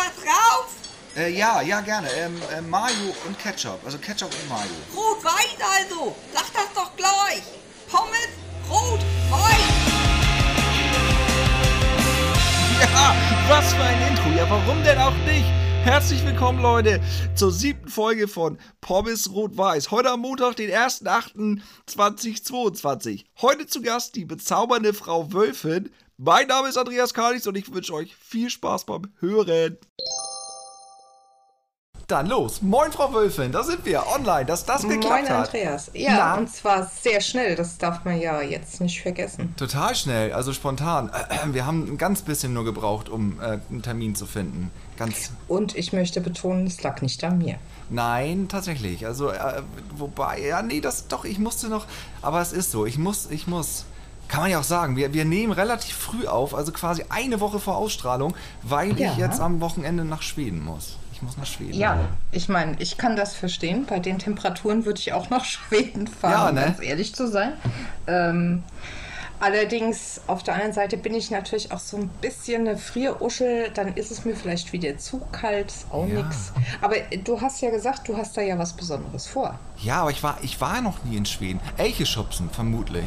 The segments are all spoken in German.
was drauf? Äh, ja, ja, gerne. Ähm, äh, Mayo und Ketchup. Also Ketchup und Mayo. Rot-Weiß also. Sag das doch gleich. Pommes, Rot-Weiß. Ja, was für ein Intro. Ja, warum denn auch nicht? Herzlich willkommen, Leute, zur siebten Folge von Pommes Rot-Weiß. Heute am Montag, den 1.8.2022. Heute zu Gast die bezaubernde Frau Wölfin. Mein Name ist Andreas Kalix und ich wünsche euch viel Spaß beim Hören. Dann los. Moin, Frau Wölfin, da sind wir online, dass das geklappt Moin, hat. Andreas. Ja, Na? und zwar sehr schnell, das darf man ja jetzt nicht vergessen. Total schnell, also spontan. Wir haben ein ganz bisschen nur gebraucht, um äh, einen Termin zu finden. Ganz. Und ich möchte betonen, es lag nicht an mir. Nein, tatsächlich. Also, äh, wobei, ja, nee, das doch, ich musste noch. Aber es ist so, ich muss, ich muss. Kann man ja auch sagen, wir, wir nehmen relativ früh auf, also quasi eine Woche vor Ausstrahlung, weil Ja. ich jetzt am Wochenende nach Schweden muss. Ich muss nach Schweden. Ja, ich meine, ich kann das verstehen. Bei den Temperaturen würde ich auch nach Schweden fahren, Ja, um ne? ganz ehrlich zu sein. Ähm, allerdings, auf der anderen Seite bin ich natürlich auch so ein bisschen eine Frieruschel. Dann ist es mir vielleicht wieder zu kalt, ist auch Ja. nix. Aber du hast ja gesagt, du hast da ja was Besonderes vor. Ja, aber ich war, ich war noch nie in Schweden. Elche schubsen, vermutlich.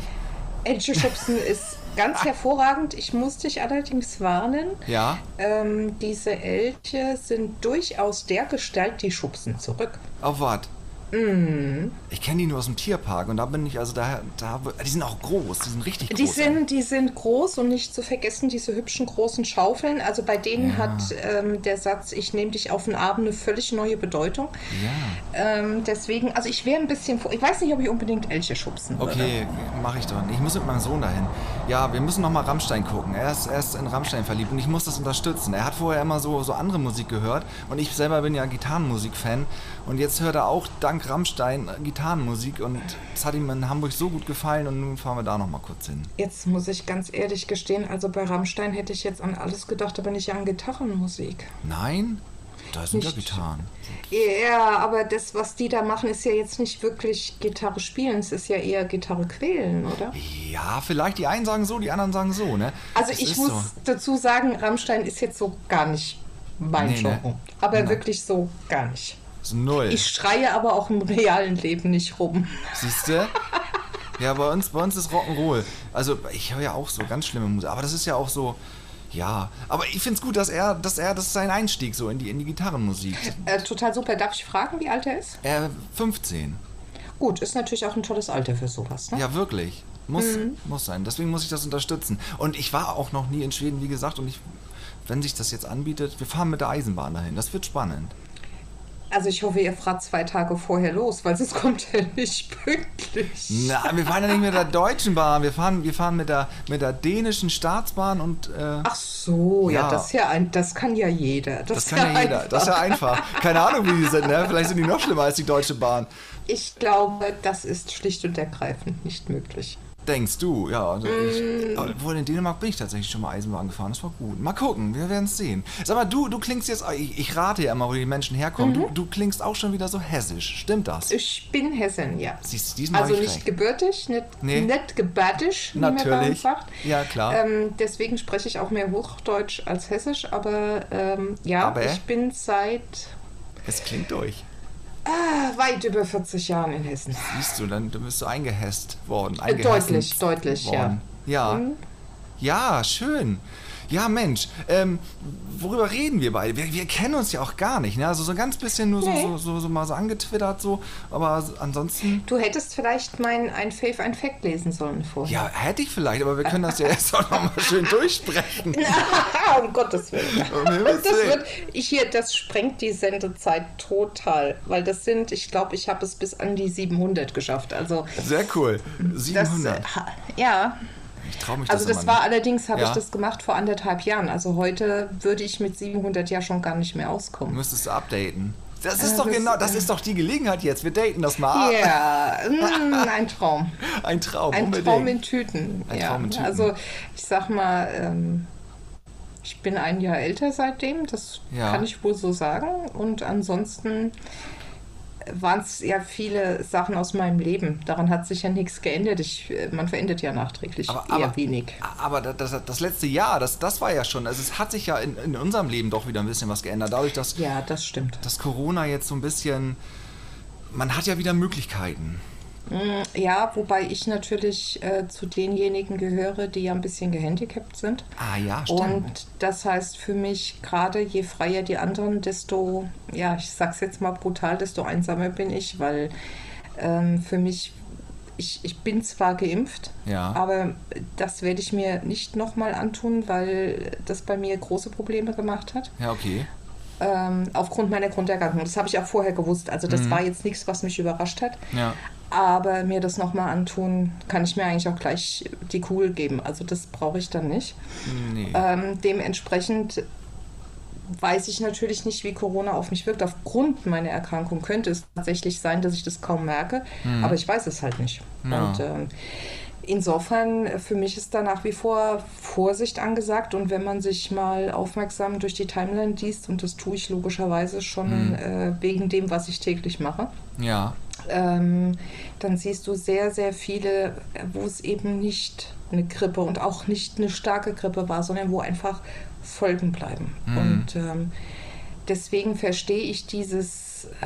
Elche-Schubsen ist ganz hervorragend. Ich muss dich allerdings warnen. Ja. Ähm, diese Elche sind durchaus der Gestalt, die schubsen zurück. Auf was? Mhm. Ich kenne die nur aus dem Tierpark und da bin ich, also da, da, die sind auch groß, die sind richtig groß. Die sind, die sind groß und nicht zu vergessen, diese hübschen großen Schaufeln. Also bei denen Ja. hat ähm, der Satz, ich nehme dich auf den Arm, eine völlig neue Bedeutung. Ja. Ähm, deswegen, also ich wäre ein bisschen vor. Ich weiß nicht, ob ich unbedingt Elche schubsen würde. Okay, mache ich doch. Ich muss mit meinem Sohn dahin. Ja, wir müssen noch mal Rammstein gucken. Er ist, er ist in Rammstein verliebt und ich muss das unterstützen. Er hat vorher immer so, so andere Musik gehört und ich selber bin ja Gitarrenmusik-Fan und jetzt hört er auch dank Rammstein Gitarrenmusik und es hat ihm in Hamburg so gut gefallen und nun fahren wir da noch mal kurz hin. Jetzt muss ich ganz ehrlich gestehen, also bei Rammstein hätte ich jetzt an alles gedacht, aber nicht an Gitarrenmusik. Nein? Da sind ja Nicht. Gitarren. Ja, aber das, was die da machen, ist ja jetzt nicht wirklich Gitarre spielen, es ist ja eher Gitarre quälen, oder? Ja, vielleicht die einen sagen so, die anderen sagen so, ne? Also Das ich muss so. dazu sagen, Rammstein ist jetzt so gar nicht mein Nee, ne? Genre. Aber Nein. wirklich so gar nicht. So null. Ich schreie aber auch im realen Leben nicht rum. Siehst du? Ja, bei uns, bei uns ist Rock'n'Roll. Also ich höre ja auch so ganz schlimme Musik, aber das ist ja auch so, ja. Aber ich finde es gut, dass er, dass er, das ist sein Einstieg so in die, in die Gitarrenmusik. Äh, total super. Darf ich fragen, wie alt er ist? Er 15. Gut, ist natürlich auch ein tolles Alter für sowas. Ne? Ja, wirklich. Muss, Mhm. muss sein. Deswegen muss ich das unterstützen. Und ich war auch noch nie in Schweden, wie gesagt, und ich, wenn sich das jetzt anbietet, wir fahren mit der Eisenbahn dahin. Das wird spannend. Also ich hoffe, ihr fahrt zwei Tage vorher los, weil sonst kommt er nicht pünktlich. Na, wir fahren ja nicht mit der deutschen Bahn, wir fahren, wir fahren mit der, mit der dänischen Staatsbahn und äh, Ach so, ja, Ja. das ja ein, das kann ja jeder. Das, Das kann ja jeder. Das ist ja einfach. Keine Ahnung, wie die sind, ne? Vielleicht sind die noch schlimmer als die Deutsche Bahn. Ich glaube, das ist schlicht und ergreifend nicht möglich. Denkst du, ja. Also Mm. ich, aber wohl in Dänemark bin ich tatsächlich schon mal Eisenbahn gefahren. Das war gut. Mal gucken, wir werden es sehen. Sag mal, du, du klingst jetzt, ich, ich rate ja immer, wo die Menschen herkommen. Mhm. Du, du klingst auch schon wieder so hessisch. Stimmt das? Ich bin Hessin, ja. Siehst du, diesmal Also nicht recht. gebürtig, nicht, Nee. nicht gebärtig, wie man bei uns Natürlich. sagt. Ja, klar. Ähm, deswegen spreche ich auch mehr Hochdeutsch als Hessisch, aber ähm, ja, Aber? ich bin seit Es klingt durch. Ah, weit über 40 Jahren in Hessen. Siehst du, dann dann bist du eingehässt worden. Äh, deutlich, deutlich, ja. worden. Ja. Mhm. Ja, schön. Ja, Mensch, ähm, worüber reden wir beide? Wir, wir kennen uns ja auch gar nicht, ne? Also so ein ganz bisschen nur so, Nee. so, so, so mal so angetwittert, so. Aber ansonsten, Du hättest vielleicht mein ein Fave, ein Fact lesen sollen vorher. ja, hätte ich vielleicht, aber wir können das ja jetzt auch nochmal schön durchsprechen. Ah, um Gottes Willen. Um Das, wird, hier, das sprengt die Sendezeit total, weil das sind, ich glaube, ich habe es bis an die 700 geschafft. Also Sehr cool. das, 700. äh, ha- ja, Ich traue mich das also das immer war nicht. allerdings, habe Ja. ich das gemacht vor anderthalb Jahren. Also heute würde ich mit 700 ja schon gar nicht mehr auskommen. Müsstest du updaten. Das ist Äh, doch das- genau, das ist doch die Gelegenheit jetzt. Wir daten das mal ab. Ja, mm, ein Traum. Ein Traum, Ein unbedingt. Traum in Tüten. Ein ja. Traum in Tüten. Also ich sag mal, ähm, ich bin ein Jahr älter seitdem, das Ja. kann ich wohl so sagen. Und ansonsten waren es ja viele Sachen aus meinem Leben. Daran hat sich ja nichts geändert. Ich, äh, man verändert ja nachträglich Aber, eher aber, wenig. aber das, das letzte Jahr, das, das war ja schon, also es hat sich ja in, in unserem Leben doch wieder ein bisschen was geändert. Dadurch, dass, Ja, das stimmt. dass Corona jetzt so ein bisschen, man hat ja wieder Möglichkeiten. Ja, wobei ich natürlich äh, zu denjenigen gehöre, die ja ein bisschen gehandicapt sind. Ah ja, stimmt. Und das heißt für mich, gerade je freier die anderen, desto, ja, ich sag's jetzt mal brutal, desto einsamer bin ich, weil ähm, für mich, ich, ich bin zwar geimpft, Ja. aber das werde ich mir nicht nochmal antun, weil das bei mir große Probleme gemacht hat. ja, okay. Ähm, aufgrund meiner Grunderkrankung. Das habe ich auch vorher gewusst. Also das war jetzt nichts, was mich überrascht hat. Ja. Aber mir das nochmal antun, kann ich mir eigentlich auch gleich die Kugel geben. Also das brauche ich dann nicht. Nee. Ähm, dementsprechend weiß ich natürlich nicht, wie Corona auf mich wirkt. Aufgrund meiner Erkrankung könnte es tatsächlich sein, dass ich das kaum merke, aber ich weiß es halt nicht. Ja. Und ähm, insofern, äh, für mich ist da nach wie vor Vorsicht angesagt. Und wenn man sich mal aufmerksam durch die Timeline liest, und das tue ich logischerweise schon äh, wegen dem, was ich täglich mache, Ja. Ähm, dann siehst du sehr, sehr viele, wo es eben nicht eine Grippe und auch nicht eine starke Grippe war, sondern wo einfach Folgen bleiben. Und ähm, deswegen verstehe ich dieses, äh,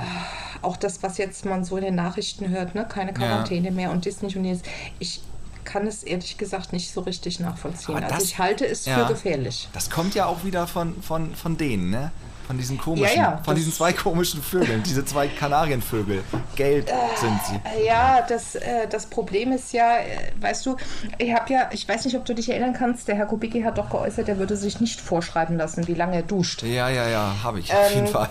auch das, was jetzt man so in den Nachrichten hört, ne? keine Quarantäne mehr und das nicht und jetzt. Ich kann es ehrlich gesagt nicht so richtig nachvollziehen. Also das- ich halte es ja. für gefährlich. Das kommt ja auch wieder von, von, von denen, ne? Von diesen komischen, Ja, ja, von diesen zwei komischen Vögeln, diese zwei Kanarienvögel. Gelb sind sie. Äh, Ja, das, äh, das Problem ist ja, äh, weißt du, ich habe ja, ich weiß nicht, ob du dich erinnern kannst, der Herr Kubicki hat doch geäußert, er würde sich nicht vorschreiben lassen, wie lange er duscht. Ja, ja, ja, habe ich auf Ähm, jeden Fall.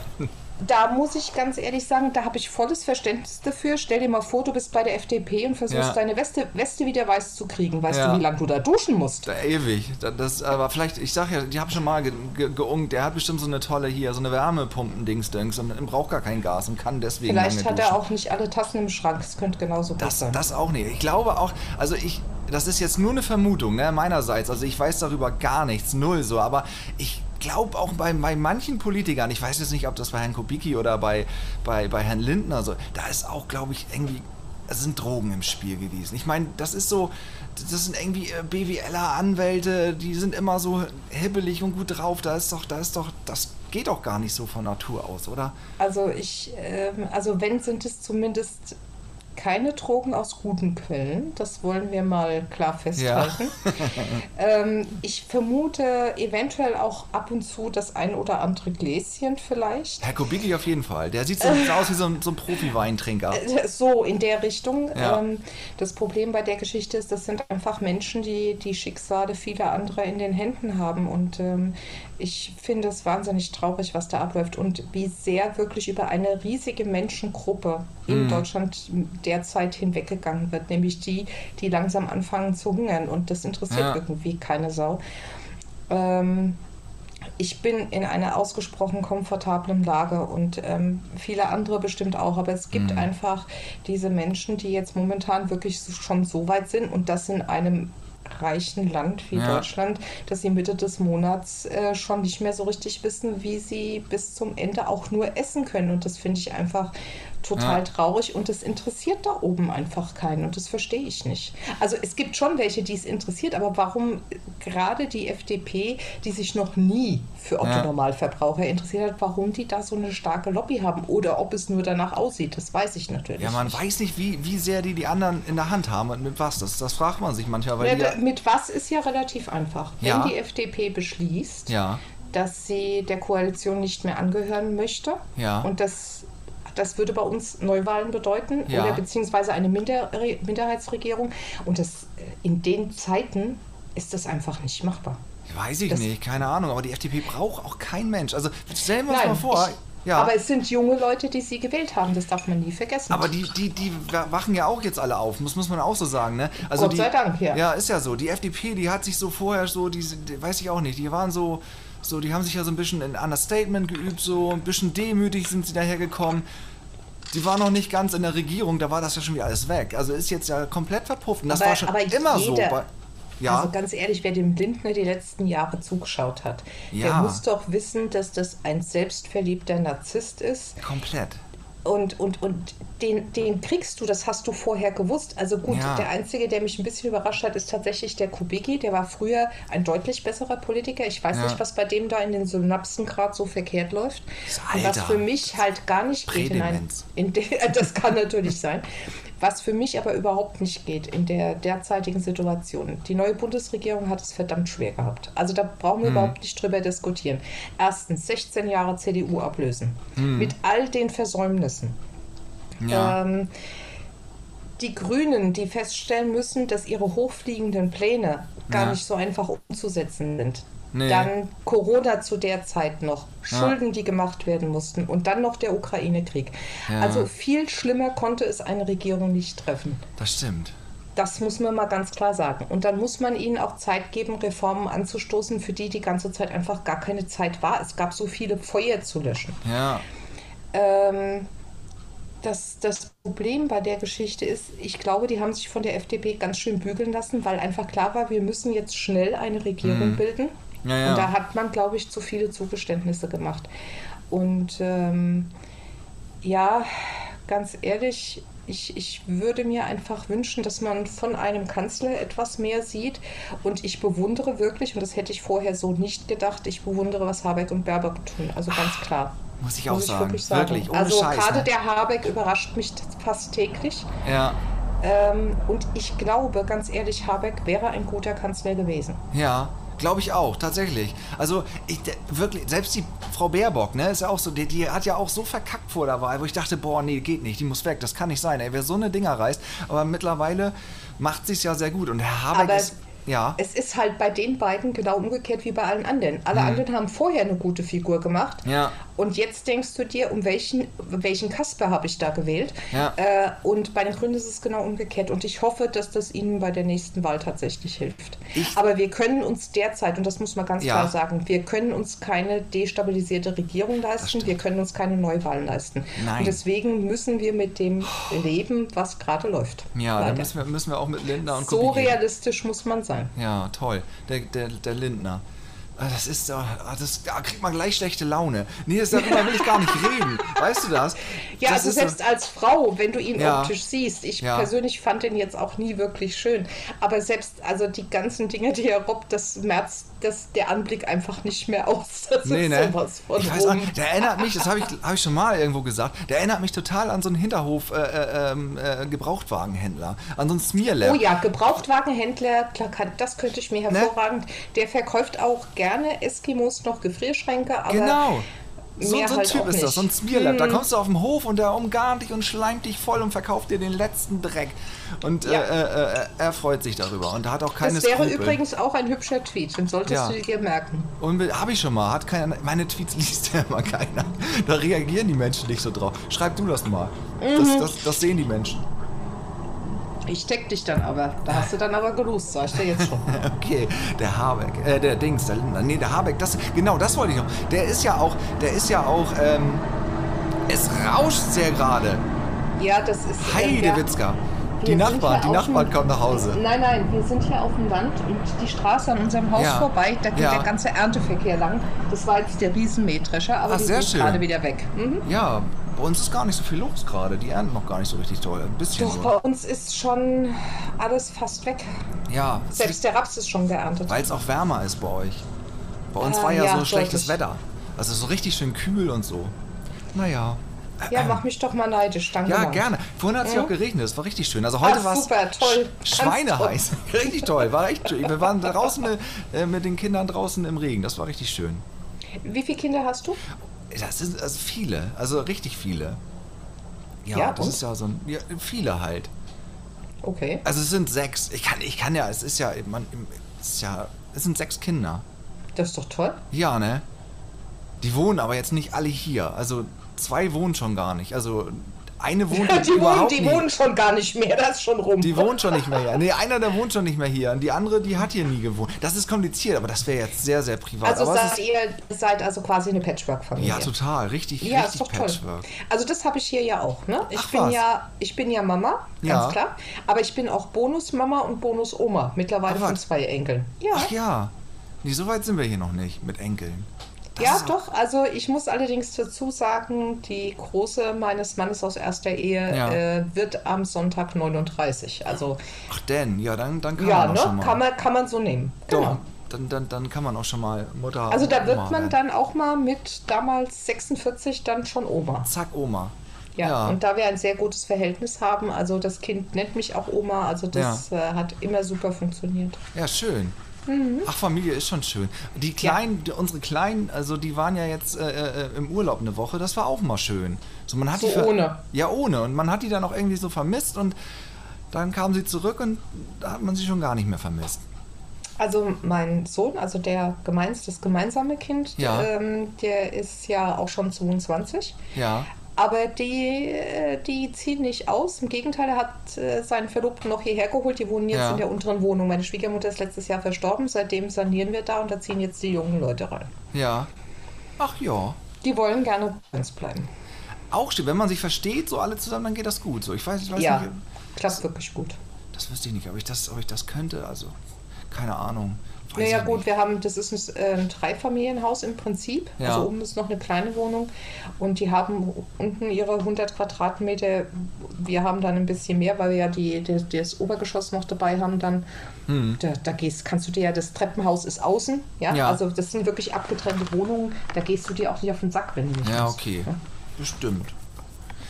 Da muss ich ganz ehrlich sagen, da habe ich volles Verständnis dafür. Stell dir mal vor, du bist bei der FDP und versuchst Ja. deine Weste, Weste wieder weiß zu kriegen. Weißt Ja. du, wie lange du da duschen musst? Da, ewig. Da- Das, aber vielleicht, ich sag ja, die haben schon mal ge, ge, geungt, der hat bestimmt so eine tolle hier, so eine Wärmepumpen-Dings-Dings und braucht gar kein Gas und kann deswegen Vielleicht hat duschen. er auch nicht alle Tassen im Schrank. Das könnte genauso gut Das, sein. das auch nicht. Ich glaube auch, also ich, das ist jetzt nur eine Vermutung, ne, meinerseits. Also ich weiß darüber gar nichts, null so, aber ich glaube auch bei, bei manchen Politikern, ich weiß jetzt nicht, ob das bei Herrn Kubicki oder bei, bei, bei Herrn Lindner so, da ist auch, glaube ich, irgendwie, es sind Drogen im Spiel gewesen. Ich meine, das ist so, das sind irgendwie äh, BWLer, Anwälte, die sind immer so hibbelig und gut drauf. Da ist doch, da ist doch, das geht doch gar nicht so von Natur aus, oder? Also ich, ähm, also wenn sind es zumindest keine Drogen aus guten Quellen. Das wollen wir mal klar festhalten. ähm, ich vermute eventuell auch ab und zu das ein oder andere Gläschen vielleicht. Herr Kubicki auf jeden Fall. Der sieht so aus wie so ein, so ein Profi-Weintrinker. So in der Richtung. Ja. Ähm, das Problem bei der Geschichte ist, das sind einfach Menschen, die die Schicksale vieler anderer in den Händen haben. Und ähm, ich finde es wahnsinnig traurig, was da abläuft und wie sehr wirklich über eine riesige Menschengruppe in Deutschland derzeit hinweggegangen wird, nämlich die, die langsam anfangen zu hungern. Und das interessiert Ja. irgendwie keine Sau. Ähm, ich bin in einer ausgesprochen komfortablen Lage und ähm, viele andere bestimmt auch. Aber es gibt einfach diese Menschen, die jetzt momentan wirklich so, schon so weit sind und das in einem reichen Land wie Ja. Deutschland, dass sie Mitte des Monats äh, schon nicht mehr so richtig wissen, wie sie bis zum Ende auch nur essen können. Und das finde ich einfach total Ja. traurig und das interessiert da oben einfach keinen und das verstehe ich nicht. Also es gibt schon welche, die es interessiert, aber warum gerade die FDP, die sich noch nie für Otto Ja. Normalverbraucher interessiert hat, warum die da so eine starke Lobby haben oder ob es nur danach aussieht, das weiß ich natürlich. Ja, man nicht. weiß nicht, wie, wie sehr die die anderen in der Hand haben und mit was. Das, das fragt man sich manchmal, weil Ja, mit was ist ja relativ einfach. Wenn die FDP beschließt, dass sie der Koalition nicht mehr angehören möchte. Und das, das würde bei uns Neuwahlen bedeuten Ja. oder beziehungsweise eine Minder Minderheitsregierung. Und das äh, in den Zeiten ist das einfach nicht machbar. weiß ich Das- nicht, keine Ahnung. Aber die FDP braucht auch kein Mensch. Also stellen wir uns Nein, mal vor. ich, ja, aber es sind junge Leute, die sie gewählt haben. Das darf man nie vergessen. Aber die, die, die wachen ja auch jetzt alle auf, muss, muss man auch so sagen, ne? Also Gott die, sei Dank, ja. Ja, ist ja so. Die FDP, die hat sich so vorher so, die weiß ich auch nicht, die waren so, so, die haben sich ja so ein bisschen in Understatement geübt, so ein bisschen demütig sind sie dahergekommen. Die waren noch nicht ganz in der Regierung, da war das ja schon wieder alles weg. Also ist jetzt ja komplett verpufft. Und das Aber- war schon aber immer so. jeder- Bei, ja, Also ganz ehrlich, wer dem Lindner die letzten Jahre zugeschaut hat, der Ja. muss doch wissen, dass das ein selbstverliebter Narzisst ist. komplett. Und, und, und den, den kriegst du, das hast du vorher gewusst. Also gut, Ja. der Einzige, der mich ein bisschen überrascht hat, ist tatsächlich der Kubicki. Der war früher ein deutlich besserer Politiker. Ich weiß Ja. nicht, was bei dem da in den Synapsen gerade so verkehrt läuft. Das Und was Alter. für mich halt gar nicht geht in ein, Prädemenz. in der, das kann natürlich sein. Was für mich aber überhaupt nicht geht in der derzeitigen Situation. Die neue Bundesregierung hat es verdammt schwer gehabt. Also da brauchen Mhm. wir überhaupt nicht drüber diskutieren. Erstens 16 Jahre CDU ablösen. Mit all den Versäumnissen. Mhm. Ja. Ähm, die Grünen, die feststellen müssen, dass ihre hochfliegenden Pläne gar Ja. nicht so einfach umzusetzen sind. Nee. Dann Corona zu der Zeit noch, Ja. Schulden, die gemacht werden mussten und dann noch der Ukraine-Krieg. Ja. Also viel schlimmer konnte es eine Regierung nicht treffen. das stimmt. Das muss man mal ganz klar sagen. Und dann muss man ihnen auch Zeit geben, Reformen anzustoßen, für die die ganze Zeit einfach gar keine Zeit war. Es gab so viele Feuer zu löschen. Ja. Ähm, das, das Problem bei der Geschichte ist, ich glaube, die haben sich von der FDP ganz schön bügeln lassen, weil einfach klar war, wir müssen jetzt schnell eine Regierung bilden. Ja, ja. Und da hat man, glaube ich, zu viele Zugeständnisse gemacht. Und ähm, ja, ganz ehrlich, ich, ich würde mir einfach wünschen, dass man von einem Kanzler etwas mehr sieht. Und ich bewundere wirklich, und das hätte ich vorher so nicht gedacht, ich bewundere, was Habeck und Baerbock tun. Also ganz klar. Muss ich auch Muss sagen. wirklich sagen. Wirklich, ohne also Scheiß. gerade ne? der Habeck überrascht mich fast täglich. Ja. Ähm, und ich glaube, ganz ehrlich, Habeck wäre ein guter Kanzler gewesen. Ja, glaube ich auch, tatsächlich. Also, ich, wirklich, selbst die Frau Baerbock, ne, ist ja auch so, die, die hat ja auch so verkackt vor der Wahl, wo ich dachte, boah, nee, geht nicht, die muss weg, das kann nicht sein, ey, wer so eine Dinger reißt. Aber mittlerweile macht sich's ja sehr gut und Herr Habeck Aber ist, ja, Es ist halt bei den beiden genau umgekehrt wie bei allen anderen. Alle anderen haben vorher eine gute Figur gemacht. Ja. Und jetzt denkst du dir, um welchen, welchen Kasper habe ich da gewählt? Ja. Äh, und bei den Grünen ist es genau umgekehrt. Und ich hoffe, dass das ihnen bei der nächsten Wahl tatsächlich hilft. Ich- Aber wir können uns derzeit, und das muss man ganz Ja. klar sagen, wir können uns keine destabilisierte Regierung leisten. Wir können uns keine Neuwahlen leisten. Nein. Und deswegen müssen wir mit dem leben, was gerade läuft. ja, da müssen wir, müssen wir auch mit Lindner und so Kubicki- realistisch muss man sein. Ja, toll. Der, der, der Lindner. Ah, Das ist, ah, das, da kriegt man gleich schlechte Laune. Nee, das, darüber will ich gar nicht reden. Weißt du das? Ja, das also selbst als Frau, wenn du ihn Ja. optisch siehst, ich Ja. persönlich fand ihn jetzt auch nie wirklich schön, aber selbst also die ganzen Dinge, die er robbt, das merzt das, der Anblick einfach nicht mehr aus. Das Nee, ist ne? sowas von Ich weiß auch, rum. der erinnert mich, das habe ich, hab ich schon mal irgendwo gesagt, der erinnert mich total an so einen Hinterhof äh, äh, ähm, äh, an so einen Smearlab. Oh ja, Gebrauchtwagenhändler, klar, das könnte ich mir Ne? hervorragend. Der verkauft auch gerne Eskimos noch Gefrierschränke, aber Genau. So, so ein halt Typ ist das, so ein nicht. Smearlab. Da Hm. kommst du auf den Hof und der umgarnt dich und schleimt dich voll und verkauft dir den letzten Dreck. Und Ja. äh, äh, äh, er freut sich darüber und hat auch keine Das wäre Skrupel. übrigens auch ein hübscher Tweet, den solltest Ja. du dir merken. Und habe ich schon mal, hat keiner, meine Tweets liest ja immer keiner. Da reagieren die Menschen nicht so drauf. Schreib du das mal. Mhm. Das, das, das sehen die Menschen. Ich tag dich dann aber. Da hast du dann aber gelost, sag ich dir jetzt schon. Okay, der Habeck, äh, der Dings, der Lindner, nee, der Habeck, das, genau, das wollte ich noch. Der ist ja auch, der ist ja auch, ähm, es rauscht sehr gerade. Ja, das ist. äh, Heide ja. Witzka. Die Nachbarn, die Nachbarn kommen nach Hause. Nein, nein, wir sind hier auf dem Land und die Straße an unserem Haus Ja. vorbei, da geht Ja. der ganze Ernteverkehr lang. Das war jetzt der Riesenmähdrescher, aber Ah, die sind gerade wieder weg. Mhm. Ja, bei uns ist gar nicht so viel los gerade. Die ernten noch gar nicht so richtig toll. Ein bisschen Doch, so. bei uns ist schon alles fast weg. Ja, Selbst der Raps ist schon geerntet. weil es auch wärmer ist bei euch. Bei uns Ah, war ja, ja, so schlechtes deutlich. Wetter. Also so richtig schön kühl und so. Naja. Ja, mach mich doch mal neidisch, danke. Ja, Mann. gerne. Vorhin hat es ja auch geregnet, es war richtig schön. Also heute war es sch- schweineheiß. Richtig toll, war echt schön. Wir waren draußen äh, mit den Kindern draußen im Regen, das war richtig schön. Wie viele Kinder hast du? Das sind also viele, also richtig viele. Ja, Ja, das und? ist ja so ein, ja, viele halt. Okay. Also es sind sechs. Ich kann, ich kann ja, es ist ja, man, es ist ja, es sind sechs Kinder. Das ist doch toll. Ja, ne? Die wohnen aber jetzt nicht alle hier. Also zwei wohnen schon gar nicht. Also eine wohnt Die, überhaupt die nicht. wohnen schon gar nicht mehr, das ist schon rum. Die wohnt schon nicht mehr hier. Nee, einer, der wohnt schon nicht mehr hier. Und die andere, die hat hier nie gewohnt. Das ist kompliziert, aber das wäre jetzt sehr, sehr privat. also aber seid ihr seid also quasi eine Patchwork-Familie. ja, total. Richtig, Ja, richtig ist doch Patchwork. toll. Also das habe ich hier ja auch. Ne? Ich Ach, bin was. ja, ich bin ja Mama, ganz Ja. klar. Aber ich bin auch Bonusmama und Bonusoma. Mittlerweile Ach, von zwei Enkeln. Ja. Ach ja. Nee, so weit sind wir hier noch nicht mit Enkeln. Ja, doch. Also ich muss allerdings dazu sagen, die Große meines Mannes aus erster Ehe Ja. äh, wird am Sonntag 39. Also Ach denn, ja, dann, dann kann ja, man auch schon ne? mal. Kann man, kann man so nehmen. Doch, Genau. dann, dann, dann kann man auch schon mal Mutter. Also da Oma wird man werden. dann auch mal mit damals 46 dann schon Oma. Zack, Oma. Ja, Ja. und da wir ein sehr gutes Verhältnis haben, also das Kind nennt mich auch Oma, also das äh, hat immer super funktioniert. Ja, schön. Mhm. Ach, Familie ist schon schön. Die Kleinen, die, unsere Kleinen, also die waren ja jetzt äh, äh, im Urlaub eine Woche, das war auch mal schön. So, man hat So die ohne. Ja, ohne. Und man hat die dann auch irgendwie so vermisst und dann kamen sie zurück und da hat man sie schon gar nicht mehr vermisst. Also mein Sohn, also der gemeins, das gemeinsame Kind, Ja. ähm, der ist ja auch schon 22. Ja. Aber die, äh, die ziehen nicht aus. Im Gegenteil, er hat äh, seinen Verlobten noch hierher geholt. Die wohnen jetzt Ja. in der unteren Wohnung. Meine Schwiegermutter ist letztes Jahr verstorben. Seitdem sanieren wir da und da ziehen jetzt die jungen Leute rein. Ja. Ach ja. Die wollen gerne bei uns bleiben. Auch schön. Wenn man sich versteht, so alle zusammen, dann geht das gut. So, ich weiß, ich weiß ja, nicht. klappt wirklich gut. Das wüsste ich nicht, ob ich das, ob ich das könnte. Also, keine Ahnung. Weiß Naja gut, wir haben, das ist ein, äh, ein Dreifamilienhaus im Prinzip. Ja. Also oben ist noch eine kleine Wohnung und die haben unten ihre 100 Quadratmeter. Wir haben dann ein bisschen mehr, weil wir ja die, die, das Obergeschoss noch dabei haben. Dann da, da gehst, kannst du dir ja, das Treppenhaus ist außen. Ja? Ja. Also das sind wirklich abgetrennte Wohnungen. Da gehst du dir auch nicht auf den Sack, wenn du nicht Ja, musst. okay. Bestimmt.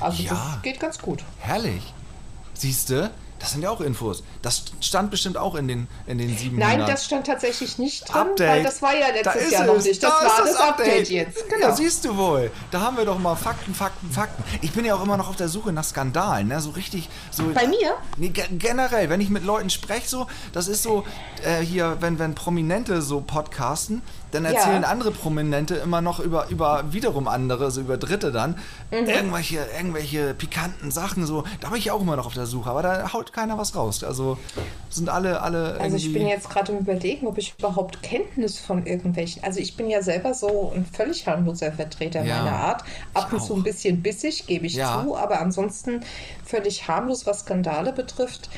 Also Ja. das geht ganz gut. Herrlich. Siehste, das sind ja auch Infos. Das stand bestimmt auch in den, in den 700. Nein, das stand tatsächlich nicht drin, Update. weil das war ja letztes Jahr noch nicht. Das Da war das Update, jetzt. Genau. Ja, siehst du wohl. Da haben wir doch mal Fakten, Fakten, Fakten. Ich bin ja auch immer noch auf der Suche nach Skandalen, ne? So richtig, so. Bei mir? Nee, ge generell, wenn ich mit Leuten spreche, so, das ist so, äh, hier, wenn, wenn Prominente so podcasten, dann Ja. erzählen andere Prominente immer noch über, über wiederum andere, so über Dritte dann, Mhm. irgendwelche, irgendwelche pikanten Sachen, so. Da bin ich auch immer noch auf der Suche, aber da haut keiner was raus. Also sind alle, alle. Also ich bin jetzt gerade im Überlegen, ob ich überhaupt Kenntnis von irgendwelchen. Also ich bin ja selber so ein völlig harmloser Vertreter Ja, meiner Art. Ab ich und zu auch. ein bisschen bissig, gebe ich Ja. zu, aber ansonsten völlig harmlos, was Skandale betrifft.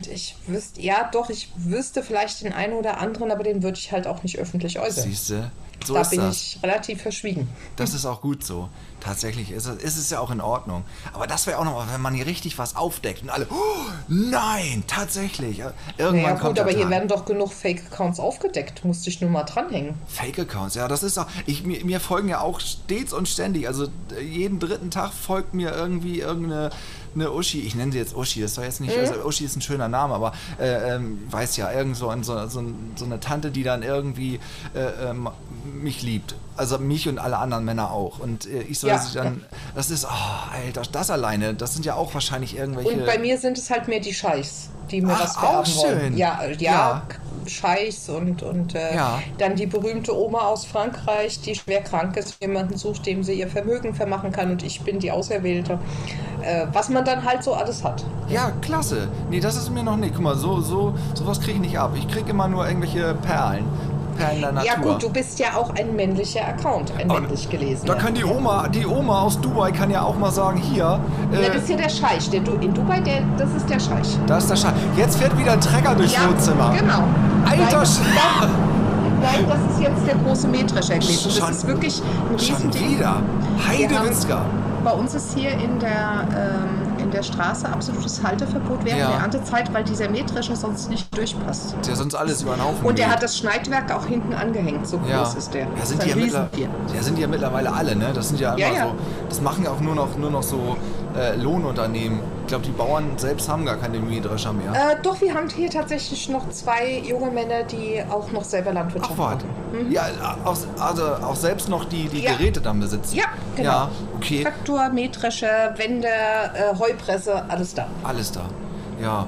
Ich wüsste, ja doch, ich wüsste vielleicht den einen oder anderen, aber den würde ich halt auch nicht öffentlich äußern. Siehste, so da bin das. ich relativ verschwiegen. Das ist auch gut so. Tatsächlich ist es, ist es ja auch in Ordnung. Aber das wäre auch noch, mal, wenn man hier richtig was aufdeckt und alle, oh, nein, tatsächlich. Irgendwann Naja kommt gut, aber hier werden doch genug Fake-Accounts aufgedeckt. Musste ich nur mal dranhängen. Fake-Accounts, ja, das ist auch. Ich, mir, mir folgen ja auch stets und ständig. Also äh, jeden dritten Tag folgt mir irgendwie irgendeine eine Uschi. Ich nenne sie jetzt Uschi, das soll jetzt nicht. Also Uschi ist ein schöner Name, aber äh, ähm, weiß ja, irgend so, so, so eine Tante, die dann irgendwie äh, ähm, mich liebt. Also mich und alle anderen Männer auch. Und äh, ich soll Ja, sie dann. Das ist, oh, Alter, das alleine, das sind ja auch wahrscheinlich irgendwelche. Und bei mir sind es halt mehr die Scheichs, die mir Ach, auch vererben wollen. schön. Ja, ja, Ja. Scheichs und, und äh, Ja. dann die berühmte Oma aus Frankreich, die schwer krank ist, jemanden sucht, dem sie ihr Vermögen vermachen kann und ich bin die Auserwählte. Äh, was man dann halt so alles hat. Ja, klasse. Nee, das ist mir noch nicht. Guck mal, so, so, sowas kriege ich nicht ab. Ich kriege immer nur irgendwelche Perlen. Perlen der Natur. Ja gut, du bist ja auch ein männlicher Account, ein Aber männlich gelesen. Da kann die Oma, die Oma aus Dubai kann ja auch mal sagen, hier, ja, äh, das ist ja der Scheich. Der, Du- in Dubai, der, das ist der Scheich. da ist der Schein. Jetzt fährt wieder ein Trecker durchs Wohnzimmer. genau. Alter Nein, Sch- das, nein, das ist jetzt der große Mähdrescher gewesen. Schon- Das ist wirklich ein Schon Riesending. wieder. Haben- Heidewitzka. Bei uns ist hier in der, ähm, der Straße absolutes Halteverbot während Ja. der Erntezeit, weil dieser Mähdrescher sonst nicht durchpasst. Der sonst alles über den Haufen Und der geht. hat das Schneidwerk auch hinten angehängt, so ja. groß ist der. Ja, sind Das die, ist ja mittler Riesentier. ja, sind die ja mittlerweile alle, ne? Das sind ja immer Ja, ja. so. Das machen ja auch nur noch, nur noch so äh, Lohnunternehmen. Ich glaube, die Bauern selbst haben gar keine Mähdrescher mehr. Äh, doch, wir haben hier tatsächlich noch zwei junge Männer, die auch noch selber Landwirtschaft Ach, machen. Ja, auch, also auch selbst noch die, die Mhm. Ja. Geräte dann besitzen. Ja, genau. Ja, okay. Traktor, Mähdrescher, Wände, äh, Heupresse, alles da. Alles da. Ja.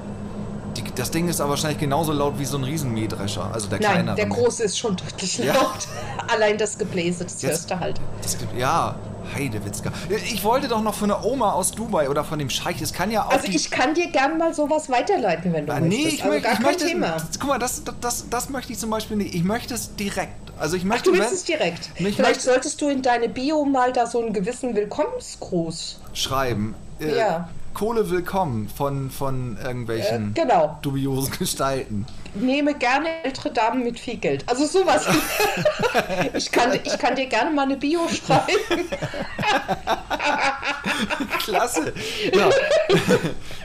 Die, das Ding ist aber wahrscheinlich genauso laut wie so ein Riesenmähdrescher. Also der Nein, kleinere. der große ist schon deutlich Ja. laut. Allein das Gebläse, das Jetzt- hörst du halt. Das ja, Heidewitzka. Ich wollte doch noch von der Oma aus Dubai oder von dem Scheich. Es kann ja auch. Also ich kann dir gern mal sowas weiterleiten, wenn du Ah, möchtest. nee, ich, also möchte, gar ich kein möchte. Thema. Guck mal, das, das, das, möchte ich zum Beispiel nicht. Ich möchte es direkt. Also ich Ach, möchte. du willst wenn- es direkt. Vielleicht möchte- solltest du in deine Bio mal da so einen gewissen Willkommensgruß. schreiben. Äh, Ja. Kohle willkommen von, von Äh, irgendwelchen genau. dubiosen Gestalten. Nehme gerne ältere Damen mit viel Geld. Also sowas. ich, kann, ich kann dir gerne mal eine Bio schreiben. Klasse. Ja.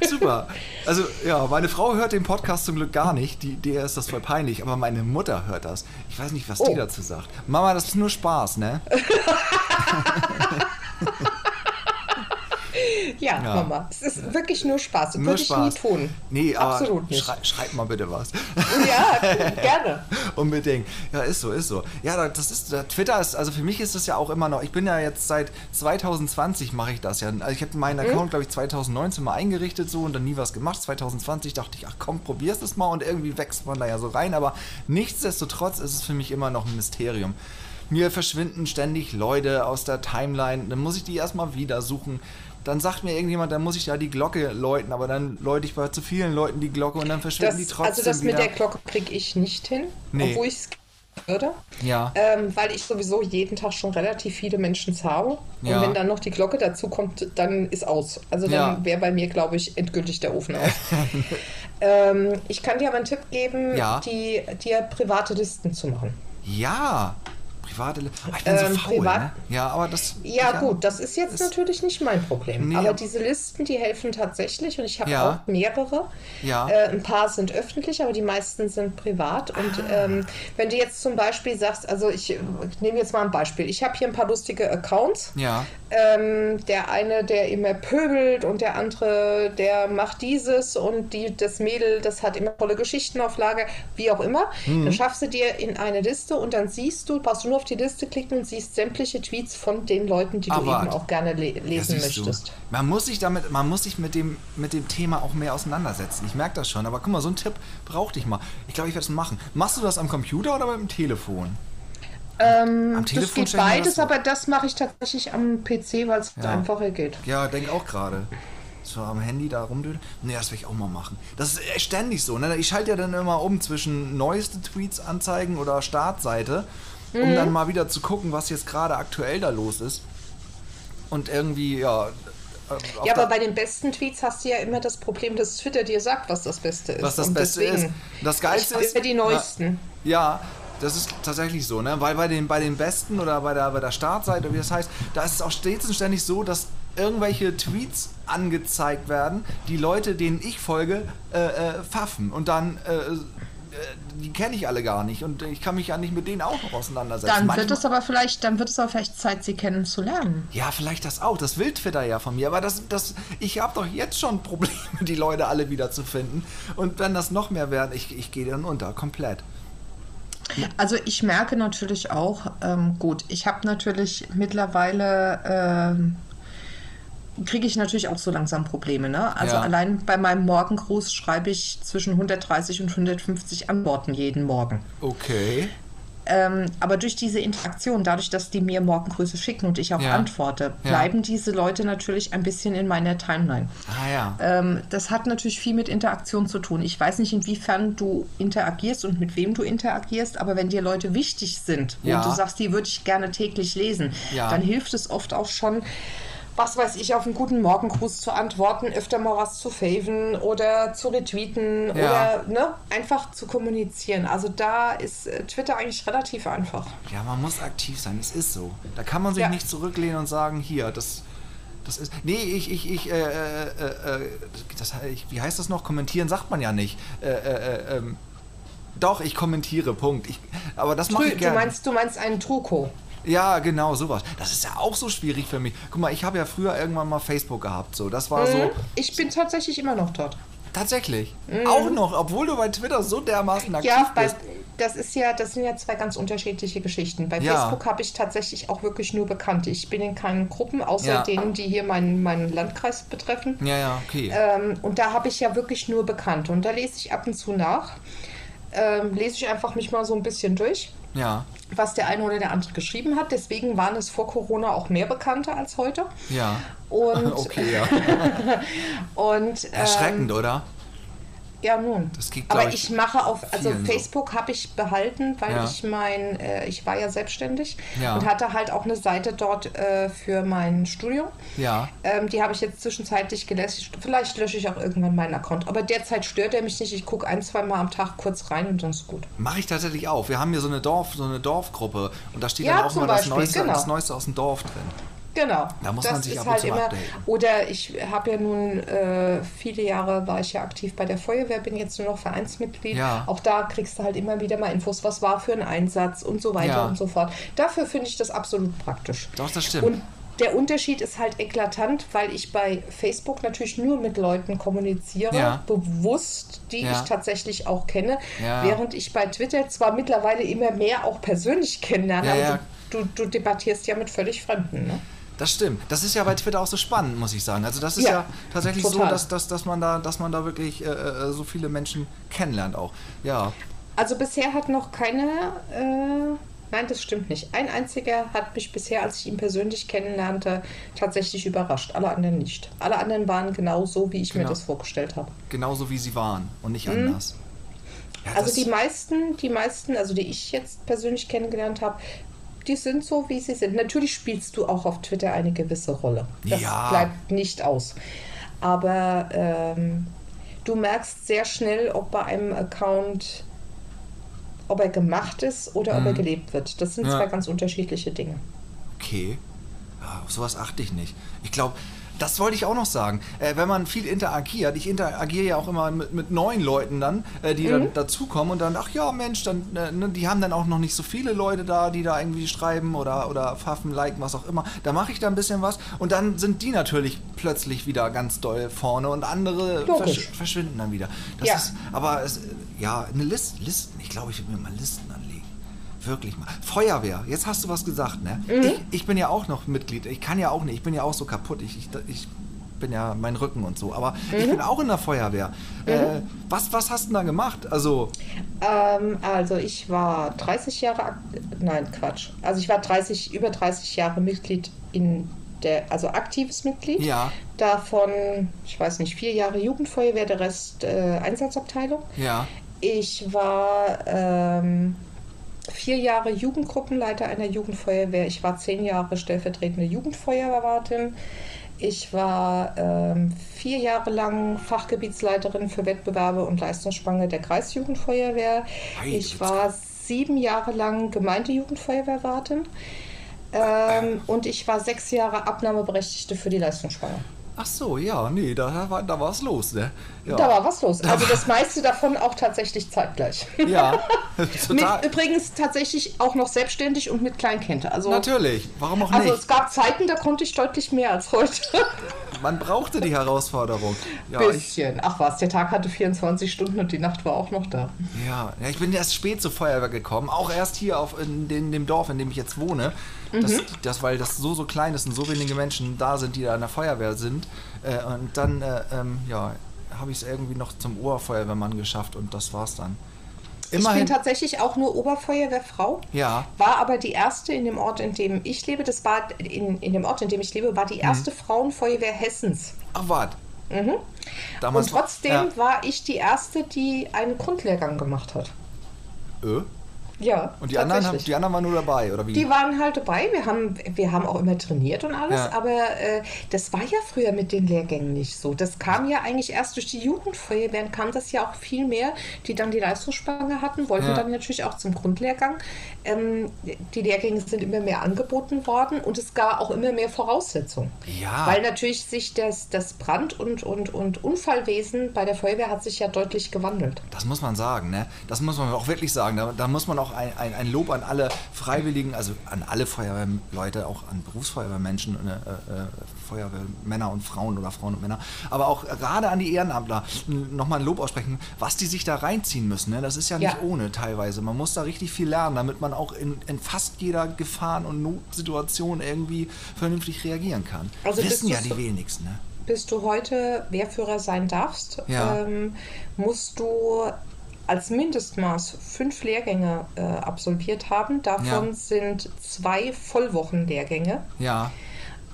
Super. Also, ja, meine Frau hört den Podcast zum Glück gar nicht. Die, der ist das voll peinlich. Aber meine Mutter hört das. Ich weiß nicht, was die Oh. dazu sagt. Mama, das ist nur Spaß, ne? Ja, Ja. Mama. Es ist wirklich nur Spaß. Das würde ich nie tun. Nee, aber Absolut nicht. Schrei, schreib mal bitte was. Ja, gerne. Unbedingt. Ja, ist so, ist so. Ja, da- das ist, Twitter ist, also für mich ist das ja auch immer noch, ich bin ja jetzt seit 2020 mache ich das ja. Also ich habe meinen Account, glaube ich, 2019 mal eingerichtet so und dann nie was gemacht. 2020 dachte ich, ach komm, probierst es mal und irgendwie wächst man da ja so rein. Aber nichtsdestotrotz ist es für mich immer noch ein Mysterium. Mir verschwinden ständig Leute aus der Timeline, dann muss ich die erstmal wieder suchen. Dann sagt mir irgendjemand, dann muss ich ja die Glocke läuten, aber dann läute ich bei zu vielen Leuten die Glocke und dann verschwinden die Das, trotzdem also das mit wieder. der Glocke kriege ich nicht hin, Nee. obwohl ich es würde. Ja. Ähm, weil ich sowieso jeden Tag schon relativ viele Menschen habe. Ja. Und wenn dann noch die Glocke dazu kommt, dann ist aus. Also dann Ja. wäre bei mir, glaube ich, endgültig der Ofen aus. ähm, ich kann dir aber einen Tipp geben, Ja. die, dir private Listen zu machen. Ja, private. Li- Ah, ich bin Ähm, so faul, privat- ne? Ja, aber das. Ja, gut, das ist jetzt ist- natürlich nicht mein Problem. Nee, aber diese Listen, die helfen tatsächlich und ich habe Ja. auch mehrere. Ja. Äh, ein paar sind öffentlich, aber die meisten sind privat. Und Ah. ähm, wenn du jetzt zum Beispiel sagst, also ich, äh, nehme jetzt mal ein Beispiel. Ich habe hier ein paar lustige Accounts. Ja, Ähm, der eine, der immer pöbelt und der andere, der macht dieses und die, das Mädel, das hat immer tolle Geschichten auf Lager, wie auch immer. Mhm. Dann schaffst du dir in eine Liste und dann siehst du, brauchst du nur auf die Liste klicken und siehst sämtliche Tweets von den Leuten, die du Aber- eben auch gerne le ja lesen siehst du. möchtest. Man muss sich damit, man muss sich mit dem, mit dem Thema auch mehr auseinandersetzen. Ich merke das schon, aber guck mal, so ein Tipp brauchte ich mal. Ich glaube, ich werde es machen. Machst du das am Computer oder mit dem Telefon? Ähm, Am das Telefon geht beides, das aber das mache ich tatsächlich am PC, weil es Ja. einfacher geht. Ja, denk auch gerade. So am Handy da rumdödeln. Nee, das will ich auch mal machen. Das ist ständig so. Ne? Ich schalte ja dann immer um zwischen neueste Tweets anzeigen oder Startseite, um Mhm. dann mal wieder zu gucken, was jetzt gerade aktuell da los ist. Und irgendwie, ja. äh, Ja, aber bei den besten Tweets hast du ja immer das Problem, dass Twitter dir sagt, was das Beste ist. was das Und Beste deswegen, ist. Das Geilste ist. die neuesten. Ja, das ist tatsächlich so, ne? Weil bei den, bei den Besten oder bei der, bei der Startseite, wie das heißt, da ist es auch stets und ständig so, dass irgendwelche Tweets angezeigt werden, die Leute, denen ich folge, äh, äh, pfaffen. Und dann, äh, die kenne ich alle gar nicht und ich kann mich ja nicht mit denen auch noch auseinandersetzen. Dann Manchmal- wird es aber vielleicht, dann wird es aber vielleicht Zeit, sie kennenzulernen. ja, vielleicht das auch. Das will Twitter ja von mir. Aber das, das, ich habe doch jetzt schon Probleme, die Leute alle wieder zu finden. Und wenn das noch mehr werden, ich, ich gehe dann unter, komplett. Also ich merke natürlich auch, ähm, gut, ich habe natürlich mittlerweile, ähm, kriege ich natürlich auch so langsam Probleme. Ne? Also Ja. allein bei meinem Morgengruß schreibe ich zwischen 130 und 150 Antworten jeden Morgen. Okay. Ähm, aber durch diese Interaktion, dadurch, dass die mir Morgengrüße schicken und ich auch Ja. antworte, Ja. bleiben diese Leute natürlich ein bisschen in meiner Timeline. Ah ja. Ähm, das hat natürlich viel mit Interaktion zu tun. Ich weiß nicht, inwiefern du interagierst und mit wem du interagierst, aber wenn dir Leute wichtig sind Ja. und du sagst, die würde ich gerne täglich lesen, Ja. dann hilft es oft auch schon, was weiß ich, auf einen guten Morgengruß zu antworten, öfter mal was zu faven oder zu retweeten Ja. oder ne, einfach zu kommunizieren. Also da ist äh, Twitter eigentlich relativ einfach. Ja, man muss aktiv sein, es ist so. Da kann man sich Ja. nicht zurücklehnen und sagen, hier, das, das ist. Nee, ich, ich, ich, äh, äh, äh, das, ich, wie heißt das noch? Kommentieren sagt man ja nicht. Äh, äh, äh, ähm, doch, ich kommentiere, Punkt. Ich, aber das mache ich Du gerne. meinst, du meinst einen Truko. Ja, genau, sowas. Das ist ja auch so schwierig für mich. Guck mal, ich habe ja früher irgendwann mal Facebook gehabt, so. Das war so. Ich bin tatsächlich immer noch dort. Tatsächlich. Auch noch, obwohl du bei Twitter so dermaßen aktiv Mhm. Ja, bei, bist. das ist ja, das sind ja zwei ganz unterschiedliche Geschichten. Bei Ja. Facebook habe ich tatsächlich auch wirklich nur Bekannte. Ich bin in keinen Gruppen, außer Ja. denen, die hier meinen, meinen Landkreis betreffen. Ja, ja, okay. Ähm, und da habe ich ja wirklich nur Bekannte. Und da lese ich ab und zu nach. Ähm, lese ich einfach mich mal so ein bisschen durch, ja, was der eine oder der andere geschrieben hat. Deswegen waren es vor Corona auch mehr Bekannte als heute. ja. Und, okay, ja. und ähm, Erschreckend, oder? Ja, nun. Das geht, Aber ich, ich, mache auf, also vielen so. Facebook habe ich behalten, weil Ja. ich mein, äh, ich war ja selbstständig Ja. und hatte halt auch eine Seite dort äh, für mein Studium. Ja. Ähm, die habe ich jetzt zwischenzeitlich gelöscht. Vielleicht lösche ich auch irgendwann meinen Account. Aber derzeit stört er mich nicht. Ich gucke ein, zwei Mal am Tag kurz rein und dann ist gut. Mache ich tatsächlich auch. Wir haben hier so eine Dorf, so eine Dorfgruppe und da steht Ja, dann auch mal das Neueste, genau. das Neueste aus dem Dorf drin. Genau. Da muss das man sich ist ab und halt zu immer. updaten. Oder ich habe ja nun äh, viele Jahre war ich ja aktiv bei der Feuerwehr, bin jetzt nur noch Vereinsmitglied. Ja. Auch da kriegst du halt immer wieder mal Infos, was war für ein Einsatz und so weiter Ja. und so fort. Dafür finde ich das absolut praktisch. Doch, das stimmt. Und der Unterschied ist halt eklatant, weil ich bei Facebook natürlich nur mit Leuten kommuniziere, Ja. bewusst, die Ja. ich tatsächlich auch kenne, Ja. während ich bei Twitter zwar mittlerweile immer mehr auch persönlich kennenlerne, aber. Du, du debattierst ja mit völlig Fremden. Ne? Das stimmt. Das ist ja bei Twitter auch so spannend, muss ich sagen. Also das ist ja, Ja, tatsächlich so, total. dass, dass, dass, man da, dass man da wirklich äh, äh, so viele Menschen kennenlernt auch. Ja. Also bisher hat noch keine, äh, nein, das stimmt nicht. Ein einziger hat mich bisher, als ich ihn persönlich kennenlernte, tatsächlich überrascht. Alle anderen nicht. Alle anderen waren genau so, wie ich mir Genau. das vorgestellt habe. Genauso wie sie waren und nicht anders. Ja, Mhm. Also die meisten, die meisten, also die ich jetzt persönlich kennengelernt habe, die sind so, wie sie sind. Natürlich spielst du auch auf Twitter eine gewisse Rolle. Das Ja. bleibt nicht aus. Aber ähm, du merkst sehr schnell, ob bei einem Account, ob er gemacht ist oder ob er gelebt wird. Das sind Mhm. Ja. zwei ganz unterschiedliche Dinge. Okay. Ja, auf sowas achte ich nicht. Ich glaube, das wollte ich auch noch sagen. Äh, wenn man viel interagiert, ich interagiere ja auch immer mit, mit neuen Leuten dann, äh, die Mhm. dann dazukommen und dann, ach ja, Mensch, dann, äh, ne, die haben dann auch noch nicht so viele Leute da, die da irgendwie schreiben oder, oder pfaffen, liken, was auch immer. Da mache ich da ein bisschen was und dann sind die natürlich plötzlich wieder ganz doll vorne und andere versch verschwinden dann wieder. Das Ja. ist, aber es, ja, eine List, Listen, ich glaube, ich will mir mal Listen. Wirklich mal. Feuerwehr, jetzt hast du was gesagt, ne? Mhm. Ich, ich bin ja auch noch Mitglied. Ich kann ja auch nicht, ich bin ja auch so kaputt. Ich, ich, ich bin ja mein Rücken und so. Aber ich Mhm. bin auch in der Feuerwehr. Äh, was, was hast du denn da gemacht? Also, Ähm, also ich war 30 Jahre, nein Quatsch, also ich war 30, über 30 Jahre Mitglied in der, also aktives Mitglied. Ja. Davon, ich weiß nicht, vier Jahre Jugendfeuerwehr, der Rest äh, Einsatzabteilung. ja. Ich war ähm, vier Jahre Jugendgruppenleiter einer Jugendfeuerwehr. Ich war zehn Jahre stellvertretende Jugendfeuerwehrwartin. Ich war ähm, vier Jahre lang Fachgebietsleiterin für Wettbewerbe und Leistungsspange der Kreisjugendfeuerwehr. Ich war sieben Jahre lang Gemeindejugendfeuerwehrwartin. Ähm, und ich war sechs Jahre Abnahmeberechtigte für die Leistungsspange. Ach so, ja, nee, da war, da war es los, ne? Ja. Da war was los. Also das meiste davon auch tatsächlich zeitgleich. ja, Mit, total. übrigens tatsächlich auch noch selbstständig und mit Kleinkind. Also, Natürlich, warum auch also nicht? es gab Zeiten, da konnte ich deutlich mehr als heute. Man brauchte die Herausforderung. Ja, Bisschen. Ach was, der Tag hatte 24 Stunden und die Nacht war auch noch da. Ja, ja, ich bin erst spät zur Feuerwehr gekommen, auch erst hier auf, in, den, dem Dorf, in dem ich jetzt wohne. Das, Mhm. das, weil das so, so klein ist und so wenige Menschen da sind, die da in der Feuerwehr sind. Äh, und dann, äh, ähm, ja, habe ich es irgendwie noch zum Oberfeuerwehrmann geschafft und das war's dann. Ich Immerhin, bin tatsächlich auch nur Oberfeuerwehrfrau. ja, War aber die erste in dem Ort, in dem ich lebe. Das war in, in dem Ort, in dem ich lebe, war die erste Frauenfeuerwehr Hessens. ach warte. Mhm. Damals Und trotzdem Ja. war ich die erste, die einen Grundlehrgang gemacht hat. Äh? Ja. Und die anderen, haben, die anderen waren nur dabei, oder wie? Die waren halt dabei. Wir haben, wir haben auch immer trainiert und alles, Ja. aber äh, das war ja früher mit den Lehrgängen nicht so. Das kam ja eigentlich erst durch die Jugendfeuerwehren, kam das ja auch viel mehr, die dann die Leistungsspange hatten, wollten Ja. dann natürlich auch zum Grundlehrgang. Ähm, die Lehrgänge sind immer mehr angeboten worden und es gab auch immer mehr Voraussetzungen. Ja. Weil natürlich sich das, das Brand- und, und, und Unfallwesen bei der Feuerwehr hat sich ja deutlich gewandelt. Das muss man sagen, ne? Das muss man auch wirklich sagen. Da, da muss man auch ein, ein, ein Lob an alle Freiwilligen, also an alle Feuerwehrleute, auch an Berufsfeuerwehrmenschen, äh, äh, Feuerwehrmänner und Frauen oder Frauen und Männer, aber auch gerade an die Ehrenamtler nochmal ein Lob aussprechen, was die sich da reinziehen müssen. Ne? Das ist ja nicht Ja. ohne teilweise. Man muss da richtig viel lernen, damit man auch in, in fast jeder Gefahren- und Notsituation irgendwie vernünftig reagieren kann. Also Wissen ja die wenigsten. Ne? bis du heute Wehrführer sein darfst, Ja. ähm, musst du als Mindestmaß fünf Lehrgänge äh, absolviert haben. Davon Ja. sind zwei Vollwochenlehrgänge. Ja,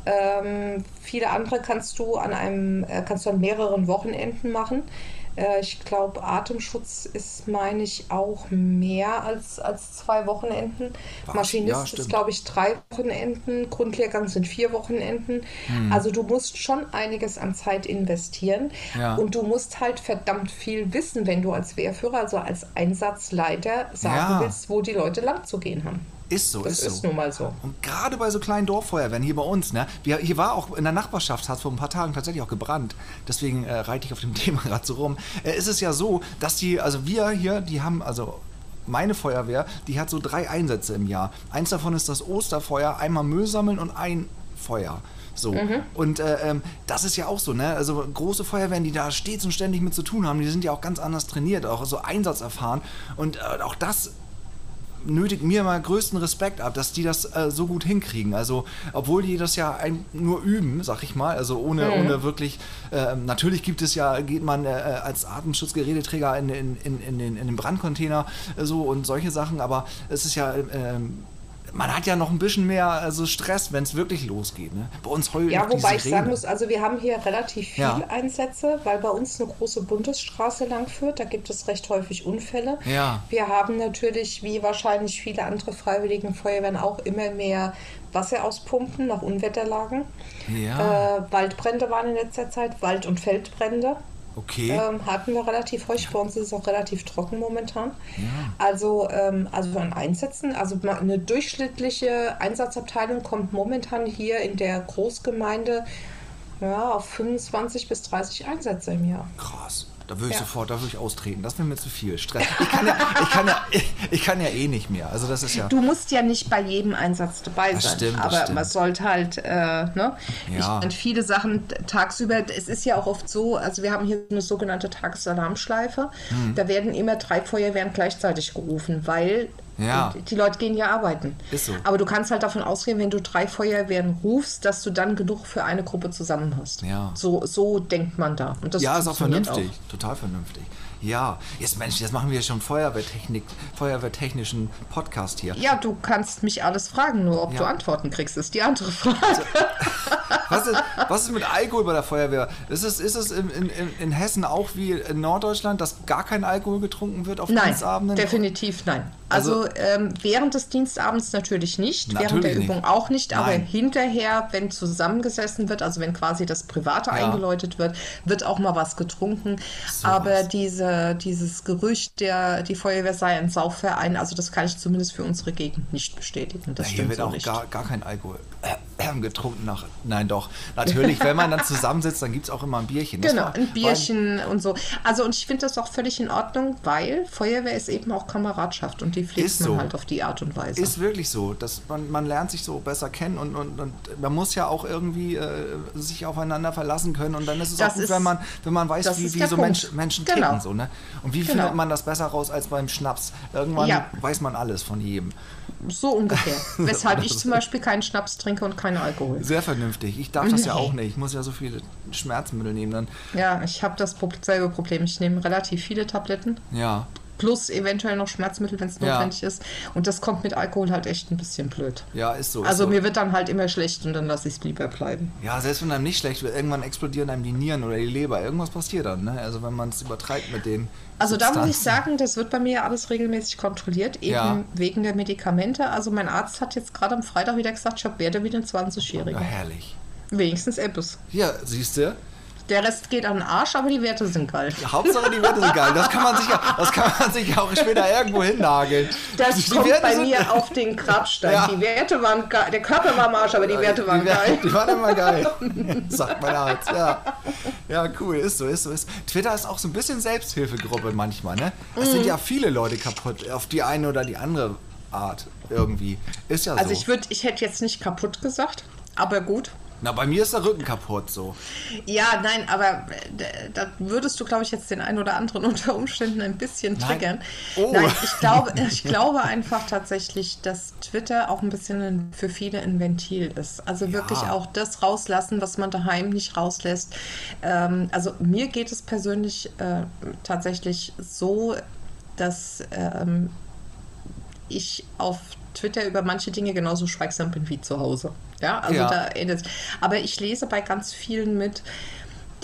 Ähm, viele andere kannst du an einem, äh, kannst du an mehreren Wochenenden machen. Äh, ich glaube, Atemschutz ist, meine ich, auch mehr als, als zwei Wochenenden. Was? Maschinist Ja, ist, glaube ich, drei Wochenenden. Grundlehrgang sind vier Wochenenden. Hm. Also du musst schon einiges an Zeit investieren. Ja. Und du musst halt verdammt viel wissen, wenn du als Wehrführer, also als Einsatzleiter sagen Ja. willst, wo die Leute lang zu gehen haben. Ist so, Das ist so. ist nun mal so. Und gerade bei so kleinen Dorffeuerwehren hier bei uns, ne? Wir, hier war auch in der Nachbarschaft, hat es vor ein paar Tagen tatsächlich auch gebrannt. Deswegen äh, reite ich auf dem Thema gerade so rum. Äh, ist es ja so, dass die, also wir hier, die haben, also meine Feuerwehr, die hat so drei Einsätze im Jahr. Eins davon ist das Osterfeuer, einmal Müll sammeln und ein Feuer. So. Und äh, ähm, das ist ja auch so, ne? Also große Feuerwehren, die da stets und ständig mit zu tun haben, die sind ja auch ganz anders trainiert, auch so einsatzerfahren. Und äh, auch das nötigt mir mal größten Respekt ab, dass die das äh, so gut hinkriegen. Also, obwohl die das ja ein, nur üben, sag ich mal, also ohne, ohne wirklich, äh, natürlich gibt es ja, geht man äh, als Atemschutzgeräteträger in, in, in, in, den, in den Brandcontainer äh, so und solche Sachen, aber es ist ja, ähm, man hat ja noch ein bisschen mehr also Stress, wenn es wirklich losgeht. Ne? Bei uns heulen Ja, wobei ich sagen muss, also wir haben hier relativ viel Ja. Einsätze, weil bei uns eine große Bundesstraße lang führt. Da gibt es recht häufig Unfälle. Ja. Wir haben natürlich, wie wahrscheinlich viele andere freiwilligen Feuerwehren, auch immer mehr Wasser auspumpen nach Unwetterlagen. Ja. Äh, Waldbrände waren in letzter Zeit, Wald- und Feldbrände. Okay. Ähm, hatten wir relativ häufig. Bei uns ist es auch relativ trocken momentan. Also, ähm, also an Einsätzen, also eine durchschnittliche Einsatzabteilung kommt momentan hier in der Großgemeinde ja, auf 25 bis 30 Einsätze im Jahr. Krass. Da würde ich Ja. sofort, da würde ich austreten. Das wäre mir zu viel. Stress. Ich kann ja, ich kann ja, ich, ich kann ja eh nicht mehr. Also das ist ja. Du musst ja nicht bei jedem Einsatz dabei Das sein, stimmt, aber stimmt. man sollte halt, äh, ne? Ich meine, viele Sachen tagsüber, es ist ja auch oft so, also wir haben hier eine sogenannte Tagesalarmschleife, Hm. da werden immer drei Feuerwehren gleichzeitig gerufen, weil Ja. die Leute gehen ja arbeiten. Ist so. Aber du kannst halt davon ausgehen, wenn du drei Feuerwehren rufst, dass du dann genug für eine Gruppe zusammen hast. Ja. So, so denkt man da. Und das ja, ist auch vernünftig. Total vernünftig. Ja, jetzt Mensch, jetzt machen wir schon Feuerwehrtechnik, Feuerwehrtechnischen Podcast hier. Ja, du kannst mich alles fragen, nur ob Ja. du Antworten kriegst, ist die andere Frage. Was ist, was ist mit Alkohol bei der Feuerwehr? Ist es, ist es in, in, in Hessen auch wie in Norddeutschland, dass gar kein Alkohol getrunken wird auf Nein, Dienstabenden? definitiv nein. Also, Also- ähm, während des Dienstabends natürlich nicht, während Natürlich der nicht. Übung auch nicht, aber Nein. hinterher, wenn zusammengesessen wird, also wenn quasi das Private Ja. eingeläutet wird, wird auch mal was getrunken. So aber was. diese, dieses Gerücht, der, die Feuerwehr sei ein Saufverein, also das kann ich zumindest für unsere Gegend nicht bestätigen. Das Hier stimmt wird so auch nicht. gar, gar kein Alkohol äh, getrunken nach. Nein, doch. Natürlich, wenn man dann zusammensitzt, dann gibt es auch immer ein Bierchen. Genau, war- ein Bierchen und so. Also und ich finde das auch völlig in Ordnung, weil Feuerwehr ist eben auch Kameradschaft und die pflegt man so. halt auf die Art und Weise. Ist wirklich so, dass man, man lernt sich so besser kennen und, und, und man muss ja auch irgendwie äh, sich aufeinander verlassen können und dann ist es Das auch gut, ist- wenn man, wenn man weiß, wie, wie so. Mensch, Menschen Genau. ticken. So, ne? Und wie Genau. findet man das besser raus als beim Schnaps? Irgendwann Ja. weiß man alles von jedem. So ungefähr. Weshalb ich zum Beispiel keinen Schnaps trinke und keinen Alkohol. Sehr vernünftig. Ich darf das ja auch nicht. Ich muss ja so viele Schmerzmittel nehmen dann. Ja, ich habe das selbe Problem. Ich nehme relativ viele Tabletten, Ja. Plus eventuell noch Schmerzmittel, wenn es Ja. notwendig ist. Und das kommt mit Alkohol halt echt ein bisschen blöd. Ja, ist so. Ist Also so. mir wird dann halt immer schlecht und dann lasse ich es lieber bleiben. Ja, selbst wenn einem nicht schlecht wird, irgendwann explodieren einem die Nieren oder die Leber. Irgendwas passiert dann, ne? Also wenn man es übertreibt mit den. Also da muss ich Substanzen. sagen, das wird bei mir alles regelmäßig kontrolliert, eben Ja. wegen der Medikamente. Also mein Arzt hat jetzt gerade am Freitag wieder gesagt, ich habe Werte wie den 20-Jährigen. Ja, herrlich. Wenigstens etwas. Ja, siehst du? Der Rest geht an den Arsch, aber die Werte sind geil. Hauptsache die Werte sind geil. Das kann man sich ja, das kann man sich auch später irgendwo hinnageln. Das Die kommt Werte bei sind- mir auf den Grabstein. Ja. Die Werte waren geil. Der Körper war am Arsch, aber die Werte waren die, Werte- geil. Die waren immer geil. Sagt mein Arzt, ja. Ja, cool, ist so, ist so, ist. Twitter ist auch so ein bisschen Selbsthilfegruppe manchmal, ne? Es Mhm. sind ja viele Leute kaputt, auf die eine oder die andere Art irgendwie. Ist ja so. Also ich würde, ich hätte jetzt nicht kaputt gesagt, aber gut. Na, bei mir ist der Rücken kaputt so. Ja, nein, aber äh, da würdest du, glaube ich, jetzt den einen oder anderen unter Umständen ein bisschen Nein. triggern. Oh. Nein, ich glaube, ich glaube einfach tatsächlich, dass Twitter auch ein bisschen für viele ein Ventil ist. Also wirklich auch das rauslassen, was man daheim nicht rauslässt. Ähm, also mir geht es persönlich äh, tatsächlich so, dass ähm, ich auf Twitter über manche Dinge genauso schweigsam bin wie zu Hause. Ja, also Ja. da endet Aber ich lese bei ganz vielen mit,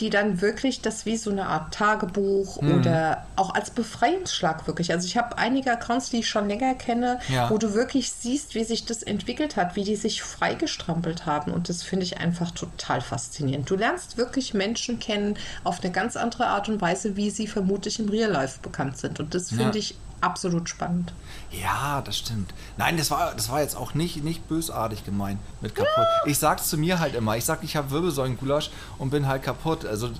die dann wirklich das wie so eine Art Tagebuch Mhm. oder auch als Befreiungsschlag wirklich. Also ich habe einige Accounts, die ich schon länger kenne, Ja. wo du wirklich siehst, wie sich das entwickelt hat, wie die sich freigestrampelt haben. Und das finde ich einfach total faszinierend. Du lernst wirklich Menschen kennen auf eine ganz andere Art und Weise, wie sie vermutlich im Real Life bekannt sind. Und das finde Ja. ich absolut spannend. Ja, das stimmt. Nein, das war, das war jetzt auch nicht, nicht bösartig gemeint mit kaputt. Ich sag's zu mir halt immer. Ich sag, ich habe Wirbelsäulengulasch und bin halt kaputt. Also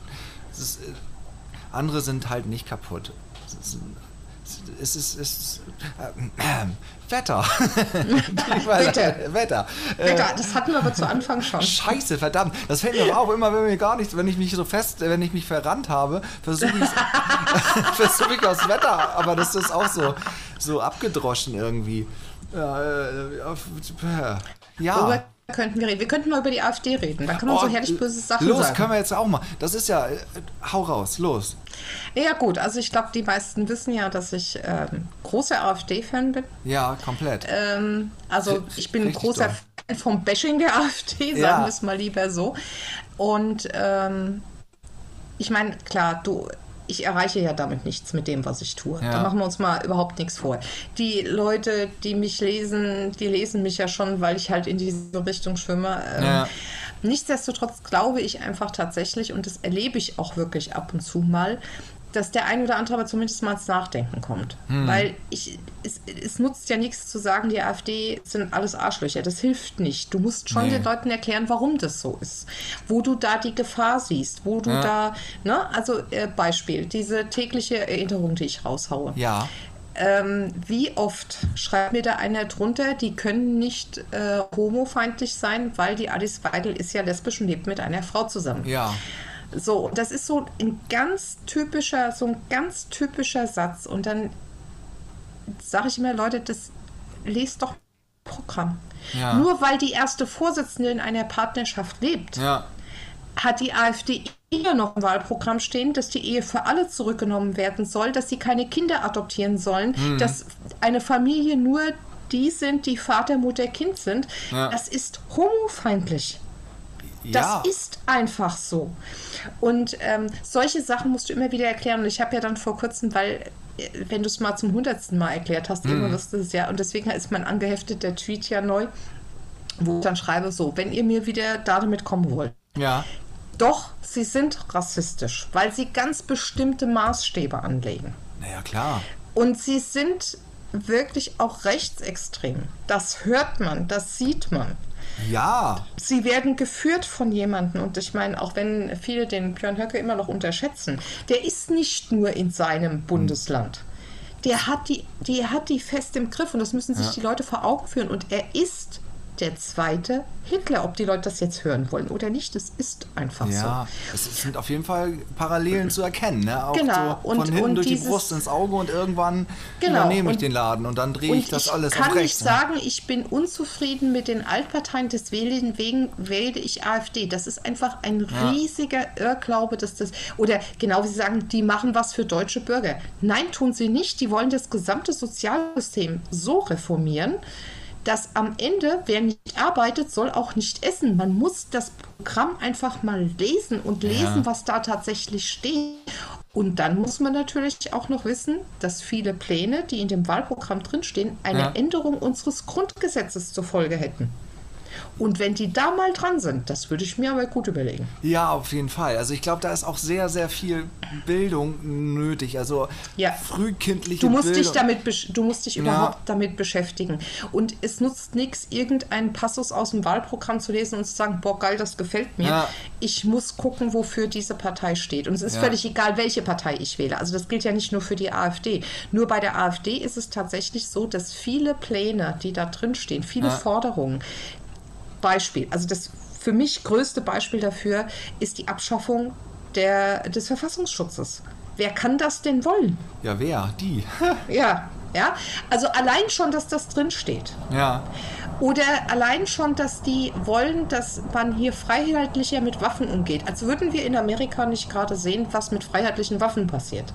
ist, äh, andere sind halt nicht kaputt. Es ist, es ist, es ist äh, Wetter. Wetter. Äh, Wetter, das hatten wir aber zu Anfang schon. Scheiße, verdammt. Das fällt mir auch immer, wenn mir gar nichts, wenn ich mich so fest, wenn ich mich verrannt habe, versuche ich versuch ich aufs Wetter, aber das ist auch so, so abgedroschen irgendwie. Ja, äh, ja. Könnten wir reden? Wir könnten mal über die AfD reden. Da kann man so Oh, herrlich böse Sachen los, sagen. können wir jetzt auch mal. Das ist ja, äh, hau raus, los. Ja gut, also ich glaube, die meisten wissen ja, dass ich ähm, großer AfD-Fan bin. Ja, komplett. Ähm, also ich bin ein richtig großer doll. Fan vom Bashing der AfD, sagen Ja. wir es mal lieber so. Und ähm, ich meine, klar, du, ich erreiche ja damit nichts mit dem, was ich tue. Ja. Da machen wir uns mal überhaupt nichts vor. Die Leute, die mich lesen, die lesen mich ja schon, weil ich halt in diese Richtung schwimme. Ähm, Ja. Nichtsdestotrotz glaube ich einfach tatsächlich, und das erlebe ich auch wirklich ab und zu mal, dass der ein oder andere aber zumindest mal ins Nachdenken kommt. Hm. Weil ich, es, es nutzt ja nichts zu sagen, die AfD sind alles Arschlöcher. Das hilft nicht. Du musst schon Nee. den Leuten erklären, warum das so ist. Wo du da die Gefahr siehst, wo du Ja. da, ne, also äh, Beispiel, diese tägliche Erinnerung, die ich raushaue. Ja. Ähm, wie oft schreibt mir da einer drunter, die können nicht äh, homofeindlich sein, weil die Alice Weidel ist ja lesbisch und lebt mit einer Frau zusammen. Ja. So, das ist so ein ganz typischer, so ein ganz typischer Satz. Und dann sage ich immer, Leute, das lest doch Programm. Ja. Nur weil die erste Vorsitzende in einer Partnerschaft lebt, Ja. hat die AfD immer noch im Wahlprogramm stehen, dass die Ehe für alle zurückgenommen werden soll, dass sie keine Kinder adoptieren sollen, Mhm. dass eine Familie nur die sind, die Vater, Mutter, Kind sind. Ja. Das ist homofeindlich. Das ja. ist einfach so. Und ähm, solche Sachen musst du immer wieder erklären. Und ich habe ja dann vor kurzem, weil, äh, wenn du es mal zum hundertsten Mal erklärt hast, Mhm. du es ja, und deswegen ist mein angehefteter Tweet ja neu, wo ich dann schreibe so, wenn ihr mir wieder damit kommen wollt. ja. Doch, sie sind rassistisch, weil sie ganz bestimmte Maßstäbe anlegen. Naja, klar. Und sie sind wirklich auch rechtsextrem. Das hört man, das sieht man. Ja. Sie werden geführt von jemandem und ich meine, auch wenn viele den Björn Höcke immer noch unterschätzen, der ist nicht nur in seinem Bundesland. Der hat die, die hat die fest im Griff und das müssen sich Ja. die Leute vor Augen führen. Und er ist der zweite Hitler, ob die Leute das jetzt hören wollen oder nicht. Das ist einfach Ja, es sind auf jeden Fall Parallelen zu erkennen. Ne? Auch Genau, so von und- hinten und durch die dieses- Brust ins Auge und irgendwann Genau, übernehme ich und- den Laden und dann drehe ich das alles kann auf nicht ne? sagen, ich bin unzufrieden mit den Altparteien, deswegen wegen wähle ich AfD. Das ist einfach ein riesiger Irrglaube, dass das, oder genau wie Sie sagen, die machen was für deutsche Bürger. Nein, tun sie nicht. Die wollen das gesamte Sozialsystem so reformieren, dass am Ende, wer nicht arbeitet, soll auch nicht essen. Man muss das Programm einfach mal lesen und lesen, Ja. was da tatsächlich steht. Und dann muss man natürlich auch noch wissen, dass viele Pläne, die in dem Wahlprogramm drinstehen, eine Ja. Änderung unseres Grundgesetzes zur Folge hätten. Und wenn die da mal dran sind, das würde ich mir aber gut überlegen. Ja, auf jeden Fall. Also ich glaube, da ist auch sehr, sehr viel Bildung nötig. Also Ja. frühkindliche Du musst Bildung. dich damit, du musst dich Ja. überhaupt damit beschäftigen. Und es nutzt nichts, irgendeinen Passus aus dem Wahlprogramm zu lesen und zu sagen, boah, geil, das gefällt mir. Ja. Ich muss gucken, wofür diese Partei steht. Und es ist Ja. völlig egal, welche Partei ich wähle. Also das gilt ja nicht nur für die AfD. Nur bei der AfD ist es tatsächlich so, dass viele Pläne, die da drin stehen, viele Ja. Forderungen, Beispiel, also das für mich größte Beispiel dafür ist die Abschaffung der, des Verfassungsschutzes. Wer kann das denn wollen? Ja, wer? Die. Ja, ja. Also allein schon, dass das drin steht. ja. Oder allein schon, dass die wollen, dass man hier freiheitlicher mit Waffen umgeht. Als würden wir in Amerika nicht gerade sehen, was mit freiheitlichen Waffen passiert.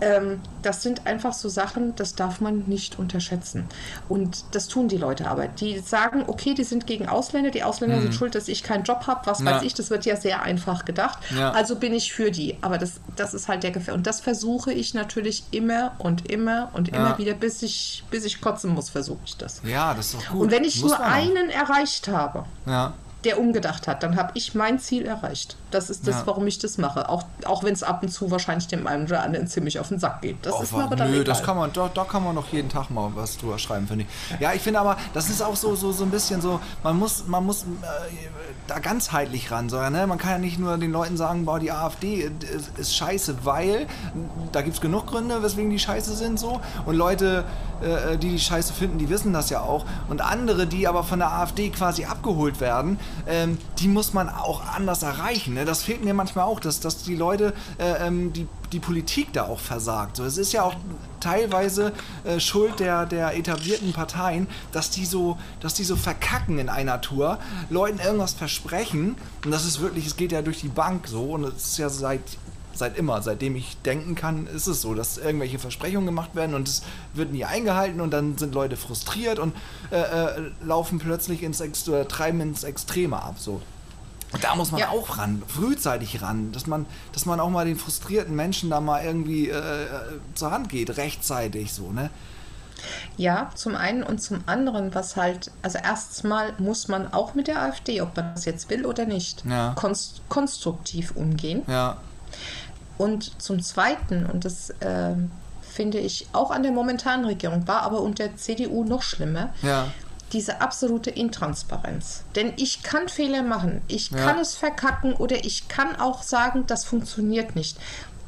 Ähm, das sind einfach so Sachen, das darf man nicht unterschätzen. Und das tun die Leute aber. Die sagen, okay, die sind gegen Ausländer, die Ausländer sind schuld, dass ich keinen Job habe, was Mhm. Ja. weiß ich, das wird ja sehr einfach gedacht. Ja. Also bin ich für die. Aber das, das ist halt der Gefähr. Und das versuche ich natürlich immer und immer und immer Ja. wieder, bis ich, bis ich kotzen muss, versuche ich das. Ja, das ist doch gut. Und wenn ich Muss nur einen erreicht habe, Ja. der umgedacht hat, dann habe ich mein Ziel erreicht. Das ist das, Ja. warum ich das mache. Auch, auch wenn es ab und zu wahrscheinlich dem einen oder anderen ziemlich auf den Sack geht. Das Oh, ist mir aber dann nö, egal. das kann man, da, da kann man noch jeden Tag mal was drüber schreiben, finde ich. Ja, ich finde aber, das ist auch so, so, so ein bisschen so, man muss, man muss äh, da ganzheitlich ran. So, ne? Man kann ja nicht nur den Leuten sagen, boah, die AfD ist, ist scheiße, weil da gibt es genug Gründe, weswegen die scheiße sind so. Und Leute, äh, die die scheiße finden, die wissen das ja auch. Und andere, die aber von der AfD quasi abgeholt werden, ähm, die muss man auch anders erreichen. Ne? Das fehlt mir manchmal auch, dass, dass die Leute, äh, ähm, die, die Politik da auch versagt. So, es ist ja auch teilweise äh, Schuld der, der etablierten Parteien, dass die, so, dass die so verkacken in einer Tour, Leuten irgendwas versprechen. Und das ist wirklich, es geht ja durch die Bank so. Und es ist ja seit seit immer, seitdem ich denken kann, ist es so, dass irgendwelche Versprechungen gemacht werden und es wird nie eingehalten und dann sind Leute frustriert und äh, äh, laufen plötzlich ins oder treiben ins Extreme ab. So. Und da muss man Ja. auch ran, frühzeitig ran, dass man, dass man auch mal den frustrierten Menschen da mal irgendwie äh, äh, zur Hand geht, rechtzeitig so, ne? Ja, zum einen und zum anderen, was halt, also erstmal muss man auch mit der AfD, ob man das jetzt will oder nicht, Ja. konst konstruktiv umgehen. Ja, Und zum Zweiten, und das ähm, finde ich auch an der momentanen Regierung, war aber unter CDU noch schlimmer, ja, diese absolute Intransparenz. Denn ich kann Fehler machen, ich Ja. kann es verkacken oder ich kann auch sagen, das funktioniert nicht.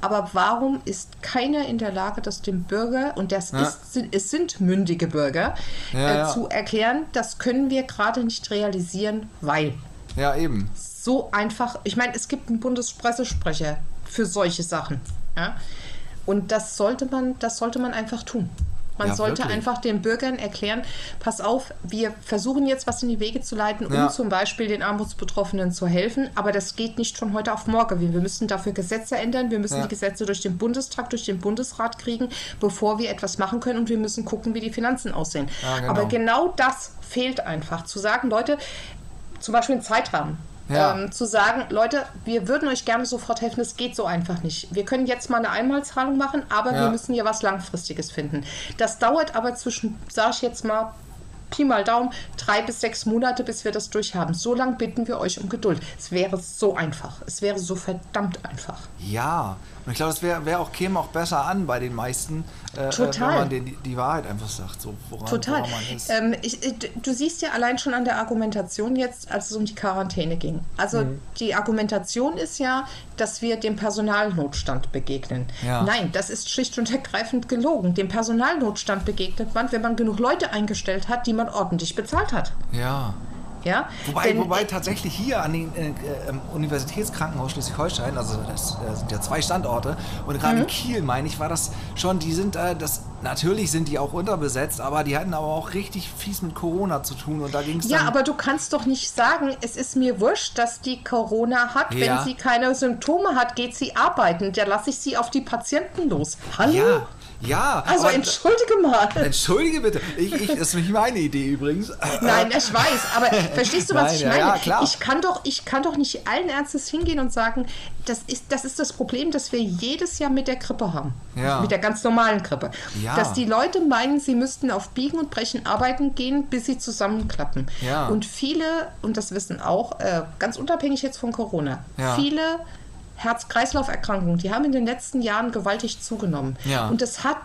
Aber warum ist keiner in der Lage, das dem Bürger, und das Ja. ist, sind- es sind mündige Bürger, Ja, äh, zu erklären, das können wir gerade nicht realisieren, weil ja, eben. so einfach, ich meine, es gibt einen Bundespressesprecher für solche Sachen. Ja? Und das sollte man, das sollte man einfach tun. Man Ja, sollte wirklich. einfach den Bürgern erklären, pass auf, wir versuchen jetzt was in die Wege zu leiten, um Ja. zum Beispiel den Armutsbetroffenen zu helfen, aber das geht nicht von heute auf morgen. Wir müssen dafür Gesetze ändern, wir müssen Ja. die Gesetze durch den Bundestag, durch den Bundesrat kriegen, bevor wir etwas machen können und wir müssen gucken, wie die Finanzen aussehen. Genau. Aber genau das fehlt einfach. Zu sagen, Leute, zum Beispiel einen Zeitrahmen. Ja. Ähm, zu sagen, Leute, wir würden euch gerne sofort helfen, es geht so einfach nicht. Wir können jetzt mal eine Einmalzahlung machen, aber Ja. wir müssen hier was Langfristiges finden. Das dauert aber zwischen, sage ich jetzt mal, Pi mal Daumen, drei bis sechs Monate, bis wir das durchhaben. So lange bitten wir euch um Geduld. Es wäre so einfach. Es wäre so verdammt einfach. Ja, und ich glaube, das wäre wär auch, käme auch besser an bei den meisten, äh, äh, Total. wenn man den, die, die Wahrheit einfach sagt, so woran, Total. woran man ist. Ähm, ich, äh, du siehst ja allein schon an der Argumentation jetzt, als es um die Quarantäne ging. Also Mhm. die Argumentation ist ja, dass wir dem Personalnotstand begegnen. Ja. Nein, das ist schlicht und ergreifend gelogen. Dem Personalnotstand begegnet man, wenn man genug Leute eingestellt hat, die man ordentlich bezahlt hat. ja. Ja? Wobei, Denn- wobei tatsächlich hier an den äh, äh, Universitätskrankenhaus Schleswig-Holstein, also das äh, sind ja zwei Standorte, und gerade Mhm. in Kiel, meine ich, war das schon, die sind, äh, das, natürlich sind die auch unterbesetzt, aber die hatten aber auch richtig fies mit Corona zu tun und da ging es Ja, aber du kannst doch nicht sagen, es ist mir wurscht, dass die Corona hat. Ja. Wenn sie keine Symptome hat, geht sie arbeiten. Da lasse ich sie auf die Patienten los. Hallo? ja, ja. Also aber- entschuldige mal. Entschuldige bitte, ich, ich, das ist nicht meine Idee übrigens. Nein, ich weiß, aber verstehst du, was Nein, ich meine? ja, klar. Ich kann doch, ich kann doch nicht allen Ernstes hingehen und sagen, das ist, das ist das Problem, das wir jedes Jahr mit der Grippe haben. Ja. Mit der ganz normalen Grippe. Ja. Dass die Leute meinen, sie müssten auf Biegen und Brechen arbeiten gehen, bis sie zusammenklappen. Ja. Und viele, und das wissen auch, äh, ganz unabhängig jetzt von Corona, Ja. viele Herz-Kreislauf-Erkrankungen, die haben in den letzten Jahren gewaltig zugenommen. Ja. Und das hat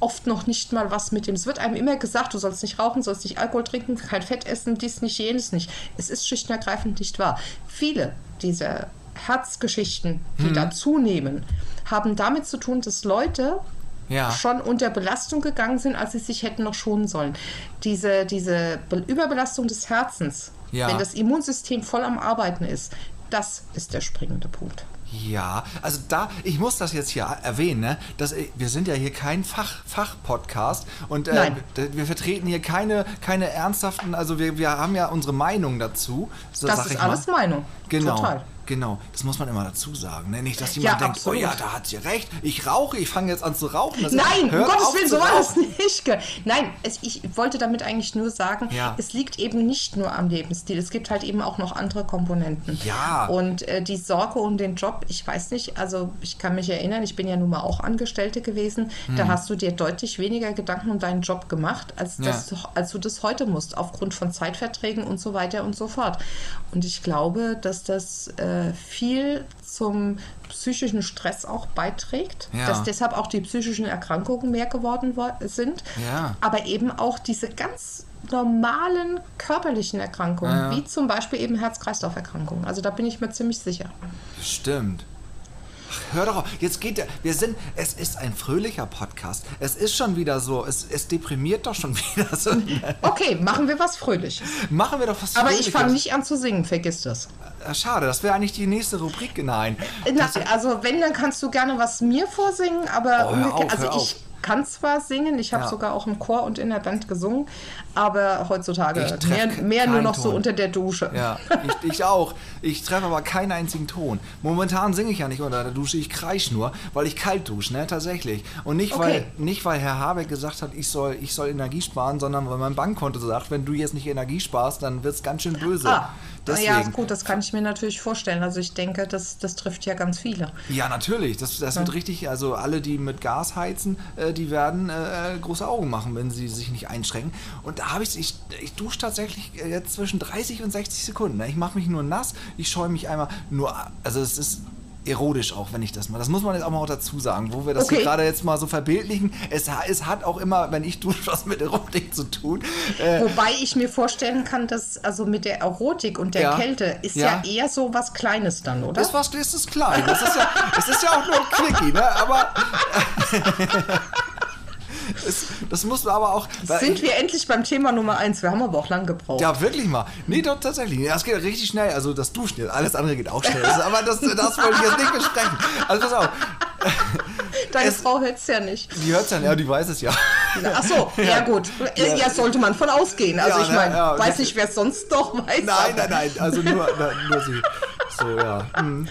oft noch nicht mal was mit dem. Es wird einem immer gesagt, du sollst nicht rauchen, sollst nicht Alkohol trinken, kein Fett essen, dies nicht, jenes nicht. Es ist schlicht und ergreifend nicht wahr. Viele dieser Herzgeschichten, die da zunehmen, haben damit zu tun, dass Leute Ja. schon unter Belastung gegangen sind, als sie sich hätten noch schonen sollen. Diese, diese Be Überbelastung des Herzens, Ja. wenn das Immunsystem voll am Arbeiten ist, das ist der springende Punkt. Ja, also da, ich muss das jetzt hier erwähnen, ne? dass, äh, wir sind ja hier kein Fach, Fach-Podcast und äh, wir vertreten hier keine, keine ernsthaften, also wir, wir haben ja unsere Meinung dazu. So Das ist alles mal. Meinung. Genau. Total. Genau, das muss man immer dazu sagen. Ne? Nicht, dass jemand Ja, denkt, absolut. oh ja, da hat sie recht, ich rauche, ich fange jetzt an zu rauchen. Das Nein, um Gottes Willen, so war das nicht. Nein, es, ich wollte damit eigentlich nur sagen, Ja. es liegt eben nicht nur am Lebensstil. Es gibt halt eben auch noch andere Komponenten. Ja. Und äh, die Sorge um den Job, ich weiß nicht, also ich kann mich erinnern, ich bin ja nun mal auch Angestellte gewesen. Hm. Da hast du dir deutlich weniger Gedanken um deinen Job gemacht, als, Ja. das, als du das heute musst, aufgrund von Zeitverträgen und so weiter und so fort. Und ich glaube, dass das äh, viel zum psychischen Stress auch beiträgt, Ja. dass deshalb auch die psychischen Erkrankungen mehr geworden wo- sind, Ja. aber eben auch diese ganz normalen körperlichen Erkrankungen, ja. wie zum Beispiel eben Herz-Kreislauf-Erkrankungen. Also da bin ich mir ziemlich sicher. Stimmt. Ach, hör doch auf. Jetzt geht der. Wir sind. Es ist ein fröhlicher Podcast. Es ist schon wieder so. Es, es deprimiert doch schon wieder so. Okay, machen wir was Fröhliches. Machen wir doch was Aber ich Fröhliches. fange nicht an zu singen, vergiss das. Äh, Schade, das wäre eigentlich die nächste Rubrik. Nein. Na, also wenn, dann kannst du gerne was mir vorsingen, aber Oh, auf, also hör auf. ich kann zwar singen, ich habe Ja. sogar auch im Chor und in der Band gesungen, aber heutzutage mehr, mehr nur noch so Ton. unter der Dusche. Ja, ich, ich auch. Ich treffe aber keinen einzigen Ton. Momentan singe ich ja nicht unter der Dusche, ich kreisch nur, weil ich kalt dusche, ne, tatsächlich. Und nicht, weil, Okay. nicht weil Herr Habeck gesagt hat, ich soll, ich soll Energie sparen, sondern weil mein Bankkonto sagt, wenn du jetzt nicht Energie sparst, dann wird es ganz schön böse. Ah, Deswegen. ja, gut, das kann ich mir natürlich vorstellen. Also ich denke, das, das trifft ja ganz viele. Ja, natürlich. Das, das wird richtig, also alle, die mit Gas heizen, äh, die werden äh, große Augen machen, wenn sie sich nicht einschränken. Und da habe ich, ich, ich dusche tatsächlich jetzt zwischen 30 und 60 Sekunden. ne? Ich mache mich nur nass, ich scheue mich einmal nur, also es ist erotisch auch, wenn ich das mal. Das muss man jetzt auch mal dazu sagen, wo wir das Okay. gerade jetzt mal so verbildlichen. Es, es hat auch immer, wenn ich dusche, was mit Erotik zu tun. Äh, Wobei ich mir vorstellen kann, dass also mit der Erotik und der Ja. Kälte ist ja. Ja. eher so was Kleines dann, oder? das, was, ist klein. Das ist ja, es ist ja auch nur ein Quickie, ne? Aber es, das muss man aber auch. Sind wir endlich beim Thema Nummer eins? Wir haben aber auch lang gebraucht. Ja, wirklich mal. Nee, doch, tatsächlich. Ja, Das geht richtig schnell. Also das Duschen jetzt. Alles andere geht auch schnell. Aber das, das wollte ich jetzt nicht besprechen. Also pass auf. Deine es- Frau hört es ja nicht. Die hört ja, ja, die weiß es ja. Ach so, ja, gut. Ja. Ja. sollte man von ausgehen. Also Ja, ich ne, meine, ja. weiß nicht, wer es sonst doch weiß. Nein, nein, nein. Also nur, nur sie. So, ja. Hm.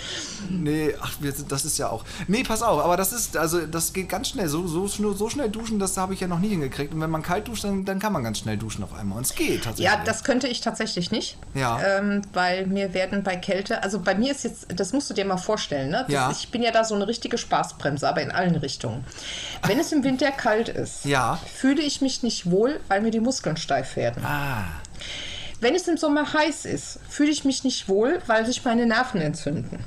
Nee, ach, das ist ja auch. Nee, pass auf, aber das ist, also das geht ganz schnell. So, so, schnell- so schnell duschen, das habe ich ja noch nie hingekriegt. Und wenn man kalt duscht, dann, dann kann man ganz schnell duschen auf einmal. Und es geht tatsächlich. Ja, das könnte ich tatsächlich nicht. Ja. Ähm, weil mir werden bei Kälte, also bei mir ist jetzt, das musst du dir mal vorstellen, ne? Das, Ja. Ich bin ja da so eine richtige Spaßbremse, aber in allen Richtungen. Wenn es im Winter kalt ist, Ja. fühle ich mich nicht wohl, weil mir die Muskeln steif werden. Ah, Wenn es im Sommer heiß ist, fühle ich mich nicht wohl, weil sich meine Nerven entzünden.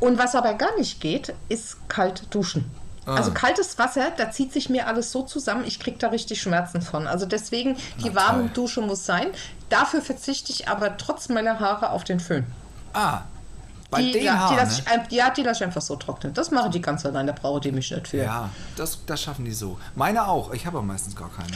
Und was aber gar nicht geht, ist kalt duschen. Ah. Also kaltes Wasser, da zieht sich mir alles so zusammen, ich kriege da richtig Schmerzen von. Also deswegen, die warme. Dusche muss sein. Dafür verzichte ich aber trotz meiner Haare auf den Föhn. ah. Bei die, den ja, die Haaren, lasse ne? ich, ja, die lasse ich einfach so trocknen. Das mache die ganz allein, da brauche die mich nicht für. Ja, das, das schaffen die so. Meine auch. Ich habe aber meistens gar keine.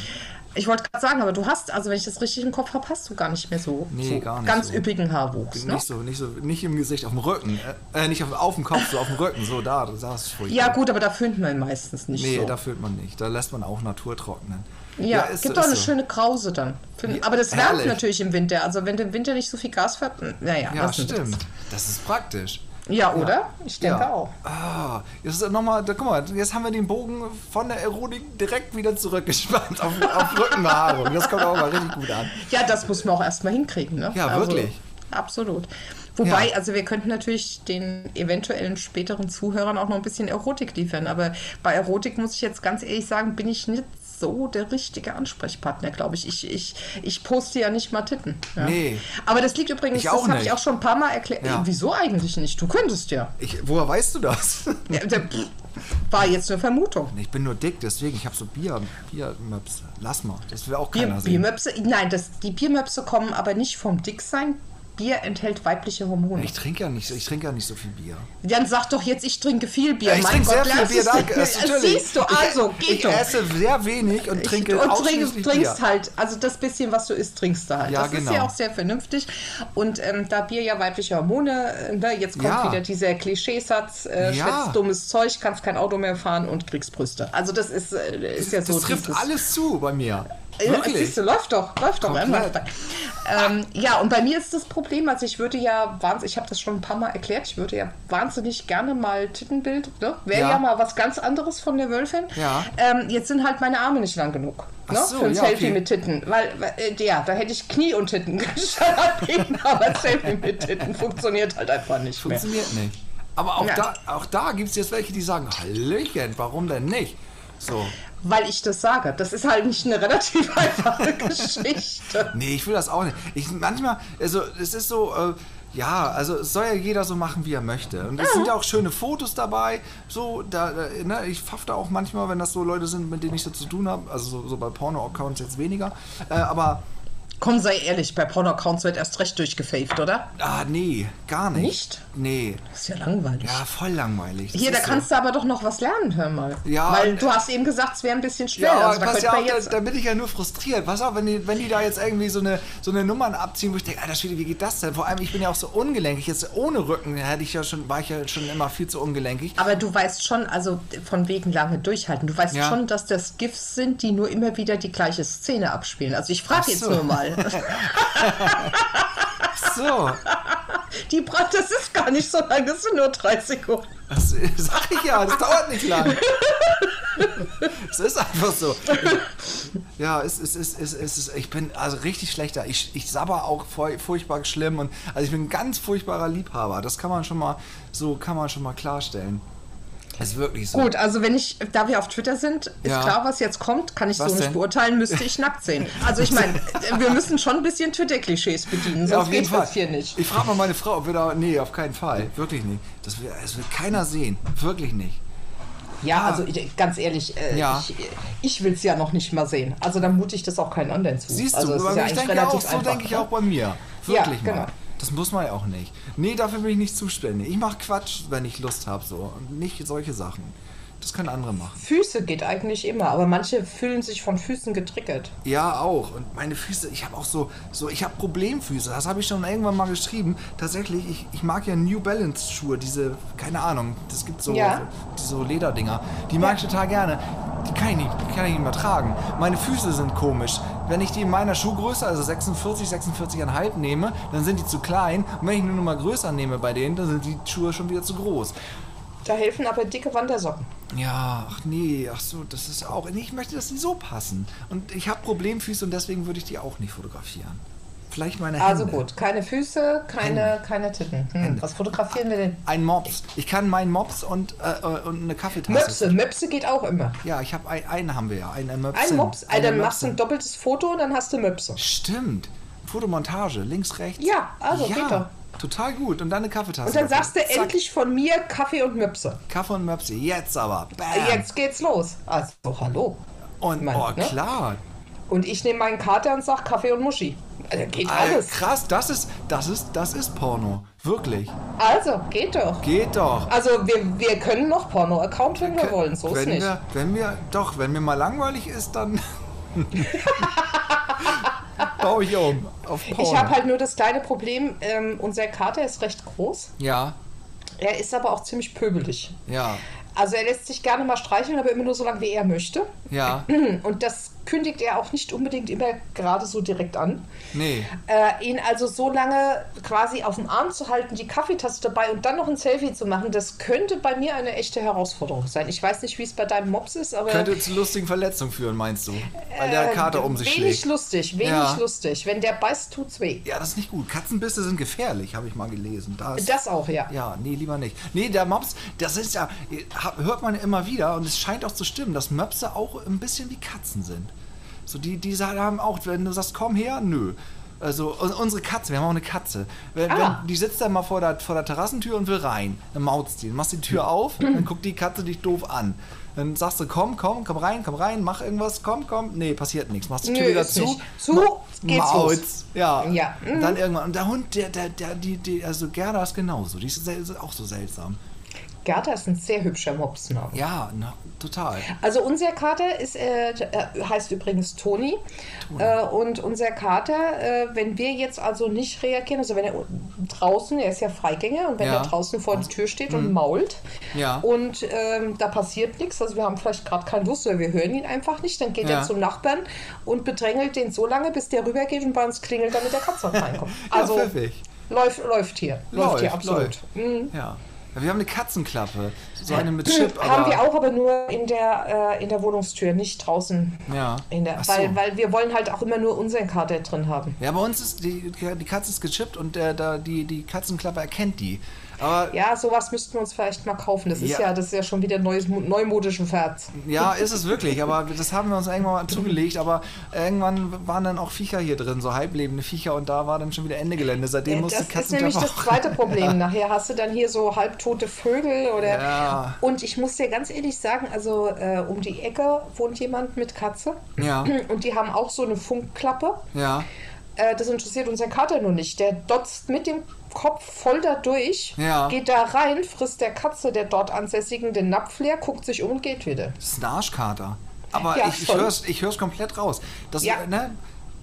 Ich wollte gerade sagen, aber du hast, also wenn ich das richtig im Kopf habe, hast du gar nicht mehr so, Nee, so gar nicht ganz so. üppigen Haarwuchs. Ne? Nicht so, nicht so, nicht im Gesicht, auf dem Rücken. Äh, äh, nicht auf, auf dem Kopf, so auf dem Rücken. So, da, das ist furchtbar. Ja gut, aber da föhnt man meistens nicht Nee, so. da fühlt man nicht. Da lässt man auch Natur trocknen. Ja, ist gibt doch eine so. schöne Krause dann. Ja, Aber das wärmt natürlich im Winter. Also wenn du im Winter nicht so viel Gas fährt, naja. Ja, stimmt. Das. Das ist praktisch. Ja, oder? Ich denke ja. auch. Ah, jetzt ist noch mal, da, guck mal, jetzt haben wir den Bogen von der Erotik direkt wieder zurückgespannt auf, auf Rückenbehaarung. Das kommt auch mal richtig gut an. Ja, das muss man auch erstmal hinkriegen. Ne? Ja, wirklich. Absolut. Wobei, Ja. also wir könnten natürlich den eventuellen späteren Zuhörern auch noch ein bisschen Erotik liefern. Aber bei Erotik muss ich jetzt ganz ehrlich sagen, bin ich nicht so der richtige Ansprechpartner, glaube ich. Ich, ich. ich poste ja nicht mal Titten. Ja. Nee. Aber das liegt übrigens, das habe ich auch schon ein paar Mal erklärt. Ja. Wieso eigentlich nicht? Du könntest ja. Ich, woher weißt du das? ja der, war jetzt eine Vermutung. Ich bin nur dick, deswegen, ich habe so Bier, Biermöpse. Lass mal, das will auch Bier, keiner sehen. Biermöpse, nein, das, die Biermöpse kommen aber nicht vom Dicksein. Bier enthält weibliche Hormone. Ich trinke ja nicht, so- ich trinke ja nicht so viel Bier. Dann sag doch jetzt, ich trinke viel Bier. Ja, ich mein trinke sehr Gott, viel lernst Bier, danke. Das, natürlich. Siehst du, also, ich, geht ich doch. esse sehr wenig und trinke und ausschließlich trink, trinkst Bier. halt, also das bisschen, was du isst, trinkst du halt. Ja, das ist genau. ja auch sehr vernünftig. Und ähm, da Bier ja weibliche Hormone, äh, ne, jetzt kommt Ja. wieder dieser Klischeesatz, äh, Ja. schwitzt dummes Zeug, kannst kein Auto mehr fahren und kriegst Brüste. Also das ist, äh, ist ja so. das trifft dieses- alles zu bei mir. Wirklich. siehst du, läuft doch, läuft doch. Ähm, ja, und bei mir ist das Problem, also ich würde ja wahnsinnig, ich habe das schon ein paar Mal erklärt, ich würde ja wahnsinnig gerne mal Tittenbild, ne? Wäre ja. Ja. mal was ganz anderes von der Wölfin. Ja. Ähm, jetzt sind halt meine Arme nicht lang genug. Ne? so, Für ein ja, Selfie okay. mit Titten. Weil, äh, ja, da hätte ich Knie und Titten anbieten, aber Selfie mit Titten funktioniert halt einfach nicht mehr. Funktioniert nicht. Aber auch Ja. da, auch da gibt es jetzt welche, die sagen, Hallöchen, warum denn nicht? So. Weil ich das sage. Das ist halt nicht eine relativ einfache Geschichte. Nee, ich will das auch nicht. Ich, manchmal, also es ist so, äh, ja, also es soll ja jeder so machen, wie er möchte. Und es sind ja auch schöne Fotos dabei. So, da, ne, ich pfaff da auch manchmal, wenn das so Leute sind, mit denen ich so zu tun habe. Also so, so bei Porno-Accounts jetzt weniger. Äh, aber, Komm, sei ehrlich, bei Porno-Accounts wird erst recht durchgefaved, oder? ah, nee, gar nicht. Nicht? Nee. Das ist ja langweilig. Ja, voll langweilig. Das Hier, da so. kannst du aber doch noch was lernen, hör mal. Ja, Weil äh, du hast eben gesagt, es wäre ein bisschen schwer. Ja, also, da pass ja auf, jetzt, da, da bin ich ja nur frustriert. Pass auf, wenn die, wenn die da jetzt irgendwie so eine, so eine Nummern abziehen, wo ich denke, Alter Schwede, wie geht das denn? Vor allem, ich bin ja auch so ungelenkig. Jetzt ohne Rücken hätte ich ja schon, war ich ja schon immer viel zu ungelenkig. aber du weißt schon, also von wegen lange durchhalten, du weißt Ja. schon, dass das GIFs sind, die nur immer wieder die gleiche Szene abspielen. Also ich frage jetzt so. nur mal. So, Die Brat, das ist gar nicht so lang, das sind nur drei Sekunden. das sag ich ja, das dauert nicht lang. Es ist einfach so. Ja, es ist, es ist, es ist, ich bin also richtig schlechter. Ich, ich sabber auch furch- furchtbar schlimm und also ich bin ein ganz furchtbarer Liebhaber. Das kann man schon mal, so kann man schon mal klarstellen. Ist wirklich so. Gut, also wenn ich, da wir auf Twitter sind, ist Ja. klar, was jetzt kommt, kann ich Was so nicht denn? beurteilen, müsste ich nackt sehen. Also ich meine, wir müssen schon ein bisschen Twitter-Klischees bedienen, Ja, sonst geht das hier nicht. Ich frage mal meine Frau, ob wir da. Nee, auf keinen Fall. Wirklich nicht. Das will, das will keiner sehen. Wirklich nicht. Ja, also ich, ganz ehrlich, äh, Ja. ich, ich will es ja noch nicht mal sehen. Also dann mute ich das auch keinen anderen zu. Siehst also du, ist aber ja ich denke auch, so einfach, denke ich ne? auch bei mir. Wirklich genau. mal. Das muss man ja auch nicht. Nee, dafür bin ich nicht zuständig. Ich mache Quatsch, wenn ich Lust habe, so. Und nicht solche Sachen. Das können andere machen. Füße geht eigentlich immer, aber manche fühlen sich von Füßen getriggert. Ja, auch. Und meine Füße, ich habe auch so, so ich habe Problemfüße. Das habe ich schon irgendwann mal geschrieben. Tatsächlich, ich, ich mag ja New Balance Schuhe, diese, keine Ahnung, das gibt so, Ja. so, so Lederdinger. Die mag ich total gerne. Die kann ich nicht, die kann ich nicht mehr tragen. Meine Füße sind komisch. Wenn ich die in meiner Schuhgröße, also 46, 46,5 nehme, dann sind die zu klein. Und wenn ich nur noch mal größer nehme bei denen, dann sind die Schuhe schon wieder zu groß. Da helfen aber dicke Wandersocken. Ja, ach nee, ach so, das ist auch. nee, Ich möchte, dass die so passen. Und ich habe Problemfüße und deswegen würde ich die auch nicht fotografieren. Vielleicht meine Hände. Also gut, keine Füße, keine, keine Titten. Hm, was fotografieren wir denn? Ein Mops. Ich kann meinen Mops und, äh, äh, und eine Kaffeetasse. Möpse, Möpse geht auch immer. Ja, ich habe ein, einen haben wir ja, einen, einen Möpse. Ein Mops, also dann machst du ein doppeltes Foto und dann hast du Möpse. Stimmt. Fotomontage, links, rechts. Ja, also ja, geht doch. Total gut. Und dann eine Kaffeetasse. Und dann dafür. sagst du Zack. endlich von mir Kaffee und Möpse. Kaffee und Möpse. Jetzt aber. Bam. Jetzt geht's los. Also, hallo. Und, Mann, oh, ne? klar. Und ich nehme meinen Kater und sag Kaffee und Muschi. Also, geht Alter, alles. krass, das ist, das ist, das ist Porno. Wirklich. Also, geht doch. Geht doch. Also, wir, wir können noch Porno-Account, wenn wir wollen. So ist nicht. Wir, wenn wir, doch, wenn mir mal langweilig ist, dann baue ich um auf Porno. Ich habe halt nur das kleine Problem, ähm, unser Kater ist recht groß. ja, Er ist aber auch ziemlich pöbelig. ja, Also er lässt sich gerne mal streicheln, aber immer nur so lange, wie er möchte. ja, Und das kündigt er auch nicht unbedingt immer gerade so direkt an. nee. Äh, ihn also so lange quasi auf dem Arm zu halten, die Kaffeetasse dabei und dann noch ein Selfie zu machen, das könnte bei mir eine echte Herausforderung sein. Ich weiß nicht, wie es bei deinem Mops ist, aber Könnte zu lustigen Verletzungen führen, meinst du? Weil der äh, Kater um sich wenig schlägt. lustig, wenig Ja. lustig. Wenn der beißt, tut's weh. Ja, das ist nicht gut. Katzenbisse sind gefährlich, habe ich mal gelesen. Da ist- Das auch, ja. Ja, nee, lieber nicht. Nee, der Mops, das ist ja, hört man immer wieder und es scheint auch zu stimmen, dass Möpse auch ein bisschen wie Katzen sind. So, die, die haben auch, wenn du sagst, komm her, nö. Also un- unsere Katze, wir haben auch eine Katze. Wenn, Ah. wenn, die sitzt dann mal vor der, vor der Terrassentür und will rein. Dann mautst die. Dann machst die Tür auf, dann guckt die Katze dich doof an. Dann sagst du, komm, komm, komm rein, komm rein, mach irgendwas, komm, komm. Nee, passiert nichts. Machst die Tür Nö, wieder zu. nicht. Zu, ma- geht's maut's. los. Ja. Ja. Und Mhm. dann irgendwann. Und der Hund, der, der, der, die, die, also Gerda ist genauso. Die ist auch so seltsam. Gerda ist ein sehr hübscher Mopsname. Ja, na, total. Also unser Kater ist, äh, äh, heißt übrigens Toni. Äh, und unser Kater, äh, wenn wir jetzt also nicht reagieren, also wenn er draußen, er ist ja Freigänger, und wenn Ja. er draußen vor der Tür steht und mault Ja. und ähm, da passiert nichts, also wir haben vielleicht gerade keinen Lust oder wir hören ihn einfach nicht, dann geht Ja. er zum Nachbarn und bedrängelt den so lange, bis der rübergeht und bei uns klingelt, damit der Katze reinkommt. Ja, Also pfiffig. läuft, läuft hier. Läuft, hier absolut. Mhm. läuft. Ja. Ja. Wir haben eine Katzenklappe. So eine mit Chip. Haben aber, wir auch, aber nur in der, äh, in der Wohnungstür, nicht draußen. Ja. In der, so. weil, weil wir wollen halt auch immer nur unseren Kater drin haben. Ja, bei uns ist die, die Katze ist gechippt und der, der, die, die Katzenklappe erkennt die. Aber Ja, sowas müssten wir uns vielleicht mal kaufen. Das ist Ja. ja, das ist ja schon wieder neues, neumodische Ferz. Ja, ist es wirklich, aber das haben wir uns irgendwann mal zugelegt, aber irgendwann waren dann auch Viecher hier drin, so halblebende Viecher und da war dann schon wieder Ende Gelände. Seitdem Ja, musste das ist nämlich das zweite Problem. Nachher hast du dann hier so halbtote Vögel oder. Ja. Und ich muss dir ganz ehrlich sagen, also äh, um die Ecke wohnt jemand mit Katze. Ja. Und die haben auch so eine Funkklappe. Ja, Äh, das interessiert unseren Kater nur nicht. Der dotzt mit dem Kopf voll da durch, Ja. geht da rein, frisst der Katze der dort ansässigen den Napf leer, guckt sich um und geht wieder. das ist ein Arschkater. Aber Ja, ich, ich höre es ich hör's komplett raus. Das, Ja. ne,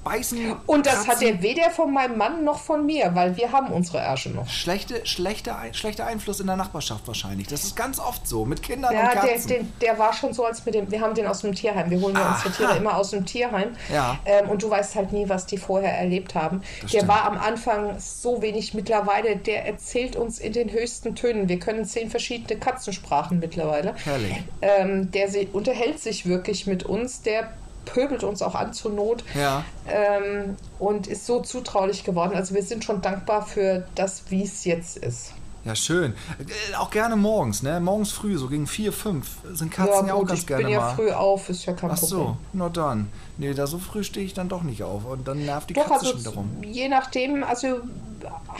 beißen, Und das hat kratzen, er weder von meinem Mann noch von mir, weil wir haben unsere Ärsche noch. Schlechte, schlechte, Ein- schlechter Einfluss in der Nachbarschaft wahrscheinlich. Das ist ganz oft so, mit Kindern Ja, und der, Katzen. der, der war schon so, als mit dem, wir haben den aus dem Tierheim. Wir holen ja unsere. Tiere immer aus dem Tierheim. Ja. Ähm, und du weißt halt nie, was die vorher erlebt haben. Das der stimmt. war am Anfang so wenig mittlerweile, der erzählt uns in den höchsten Tönen. Wir können zehn verschiedene Katzensprachen mittlerweile. Herrlich. Ähm, der sie, unterhält sich wirklich mit uns. Der pöbelt uns auch an zur Not. Ja. Ähm, und ist so zutraulich geworden. Also wir sind schon dankbar für das, wie es jetzt ist. Ja, schön. Äh, Auch gerne morgens, ne? Morgens früh, so gegen vier, fünf, sind Katzen ja, ja, auch gut, ganz ich gerne bin ja mal. früh auf, ist ja kein Ach Problem. so, na dann. Nee, da so früh stehe ich dann doch nicht auf. Und dann nervt die Doch, Katze also schon darum. je nachdem, also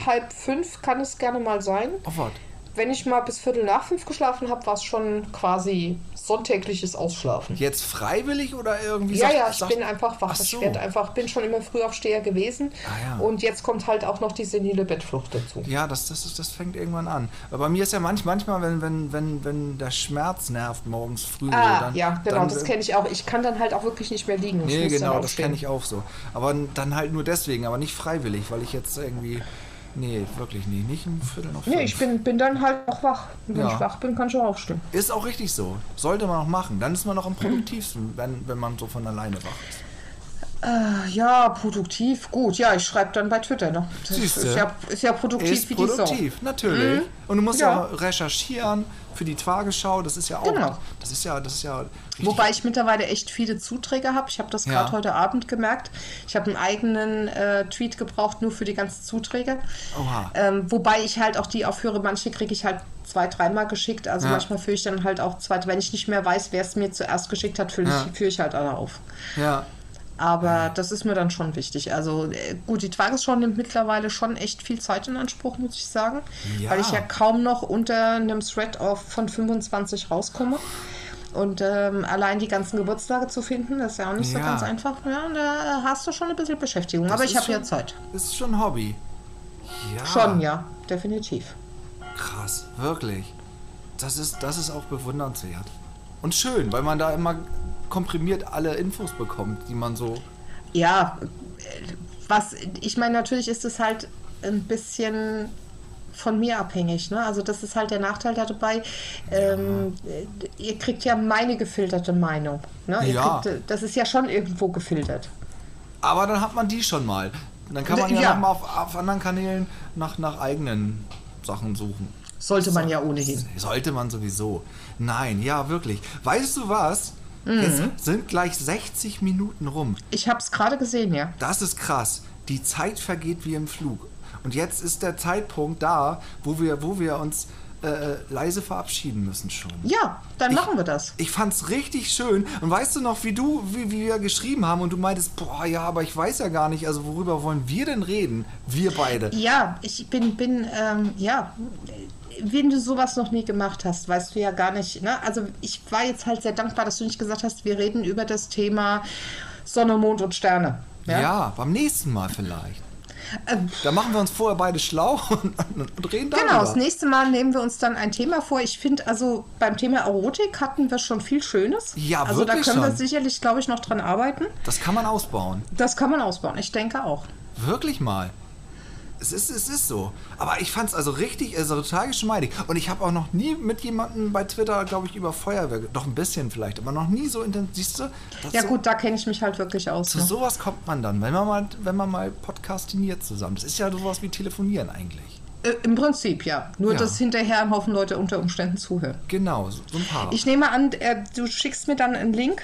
halb fünf kann es gerne mal sein. Oh, was? Wenn ich mal bis Viertel nach fünf geschlafen habe, war es schon quasi sonntägliches Ausschlafen. Jetzt freiwillig oder irgendwie Ja, sagt- ja, ich sagt- bin einfach wach. Ach Ich so. werd einfach, bin schon immer Frühaufsteher gewesen. Ah, ja. Und jetzt kommt halt auch noch die senile Bettflucht dazu. Ja, das, das, ist- das fängt irgendwann an. Aber bei mir ist ja manch, manchmal, wenn, wenn, wenn, wenn der Schmerz nervt morgens früh. Ah, dann, ja, genau, dann, das kenne ich auch. Ich kann dann halt auch wirklich nicht mehr liegen. Ich Nee, genau, das kenne ich auch so. Aber dann halt nur deswegen, aber nicht freiwillig, weil ich jetzt irgendwie. Nee, wirklich nie. Nicht um Viertel nach fünf. Nee, ich bin, bin dann halt auch wach. Und wenn Ja. ich wach bin, kann ich auch aufstehen. Ist auch richtig so. Sollte man auch machen. Dann ist man auch am produktivsten, wenn, wenn man so von alleine wach ist. Äh, ja, produktiv, gut. Ja, ich schreibe dann bei Twitter. Ne? Das Siehste. ist ja, ist ja produktiv Ist wie die Sau. produktiv, natürlich. Und du musst Ja. ja. recherchieren für die Tagesschau. Das ist ja auch. Genau. Das ist ja, das ist ja. Wobei ich mittlerweile echt viele Zuträger habe. Ich habe das Ja. gerade heute Abend gemerkt. Ich habe einen eigenen äh, Tweet gebraucht, nur für die ganzen Zuträger. Oha. Ähm, wobei ich halt auch die aufführe. Manche kriege ich halt zwei, dreimal geschickt. Also Ja. manchmal führe ich dann halt auch zwei. Wenn ich nicht mehr weiß, wer es mir zuerst geschickt hat, führe Ja. ich, führe ich halt alle auf. Ja. Aber das ist mir dann schon wichtig. Also äh, gut, die Tagesschau nimmt mittlerweile schon echt viel Zeit in Anspruch, muss ich sagen. Ja. Weil ich ja kaum noch unter einem Thread auf, von 25 rauskomme. Und ähm, allein die ganzen Geburtstage zu finden, das ist ja auch nicht so Ja. ganz einfach. Ja, da hast du schon ein bisschen Beschäftigung. Das Aber ich habe ja Zeit. Ist schon ein Hobby. Ja. Schon, ja, definitiv. Krass, wirklich. Das ist, das ist auch bewundernswert. Und schön, weil man da immer komprimiert alle Infos bekommt, die man so. Ja, was, ich meine, natürlich ist es halt ein bisschen von mir abhängig. Ne? Also das ist halt der Nachteil da dabei. Ähm, äh, ihr kriegt ja meine gefilterte Meinung. Ne? Ja. Kriegt, das ist ja schon irgendwo gefiltert. Aber dann hat man die schon mal. Dann kann man ja, Ja. mal auf, auf anderen Kanälen nach, nach eigenen Sachen suchen. Sollte man ja ohnehin. Sollte man sowieso. Nein, ja, wirklich. Weißt du was? Mhm. Jetzt sind gleich 60 Minuten rum. Ich habe es gerade gesehen, ja. Das ist krass. Die Zeit vergeht wie im Flug. Und jetzt ist der Zeitpunkt da, wo wir, wo wir uns äh, leise verabschieden müssen schon. Ja, dann machen wir das. Ich fand's richtig schön. Und weißt du noch, wie du, wie, wie wir geschrieben haben und du meintest, boah, ja, aber ich weiß ja gar nicht, also worüber wollen wir denn reden? Wir beide. Ja, ich bin, bin, ähm, ja, wenn du sowas noch nie gemacht hast, weißt du ja gar nicht, ne? Also ich war jetzt halt sehr dankbar, dass du nicht gesagt hast, wir reden über das Thema Sonne, Mond und Sterne. Ja, beim nächsten Mal vielleicht. Da machen wir uns vorher beide schlau und, und reden darüber. Genau, das nächste Mal nehmen wir uns dann ein Thema vor. Ich finde, also beim Thema Erotik hatten wir schon viel Schönes. Ja, Also da können wir schon. sicherlich, glaube ich, noch dran arbeiten. Das kann man ausbauen. Das kann man ausbauen. Ich denke auch. Wirklich mal. Es ist, es ist so. Aber ich fand es also richtig, also total geschmeidig. Und ich habe auch noch nie mit jemandem bei Twitter, glaube ich, über Feuerwehr, doch ein bisschen vielleicht, aber noch nie so intensiv. Siehst du? Ja so, gut, da kenne ich mich halt wirklich aus. Zu Ne? sowas kommt man dann, wenn man mal, wenn man mal podcastiniert zusammen. Das ist ja sowas wie telefonieren eigentlich. Äh, Im Prinzip ja. Nur, Ja. dass hinterher ein Haufen Leute unter Umständen zuhören. Genau, so, so ein paar. Ich nehme an, äh, du schickst mir dann einen Link.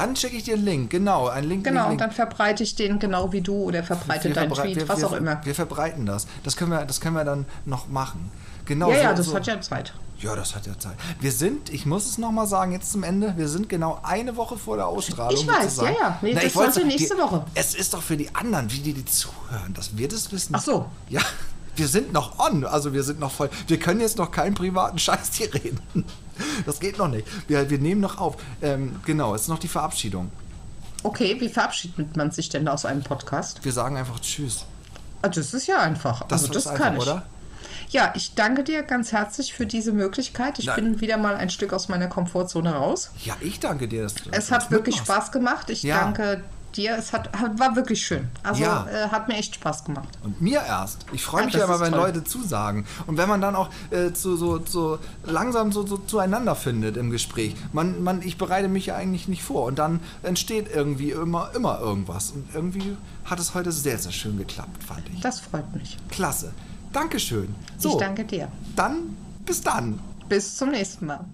Dann schicke ich dir einen Link, genau, einen Link. Genau, Link, und dann verbreite ich den genau wie du oder verbreite deinen verbrei- Tweet, wir, was wir, auch immer. Wir verbreiten das. Das können wir, das können wir dann noch machen. Genau. ja, so, ja, das so. hat ja Zeit. Ja, das hat ja Zeit. Wir sind, ich muss es nochmal sagen, jetzt zum Ende, wir sind genau eine Woche vor der Ausstrahlung. Ich weiß, sozusagen. ja, ja. Nee, das ich wollte nächste die, Woche. Es ist doch für die anderen, wie die, die zuhören, dass wir das wissen. Ach so. Ja, wir sind noch on, also wir sind noch voll. Wir können jetzt noch keinen privaten Scheiß hier reden. Das geht noch nicht. Wir, wir nehmen noch auf. Ähm, genau, es ist noch die Verabschiedung. Okay, wie verabschiedet man sich denn aus einem Podcast? Wir sagen einfach Tschüss. Ah, Das ist ja einfach. Das also ist das einfach, kann ich. oder? Ja, ich danke dir ganz herzlich für diese Möglichkeit. Ich Na- bin wieder mal ein Stück aus meiner Komfortzone raus. Ja, ich danke dir. Dass, du- Es hat wirklich mitmachst. Spaß gemacht. Ich Ja. danke dir. Es hat, war wirklich schön. Also Ja. äh, hat mir echt Spaß gemacht. Und mir erst. Ich freue mich ja immer, wenn toll. Leute zusagen. Und wenn man dann auch äh, zu, so, so langsam so, so zueinander findet im Gespräch. Man, man, ich bereite mich ja eigentlich nicht vor. Und dann entsteht irgendwie immer, immer irgendwas. Und irgendwie hat es heute sehr, sehr schön geklappt, fand ich. Das freut mich. Klasse. Dankeschön. So, Ich danke dir. dann bis dann. Bis zum nächsten Mal.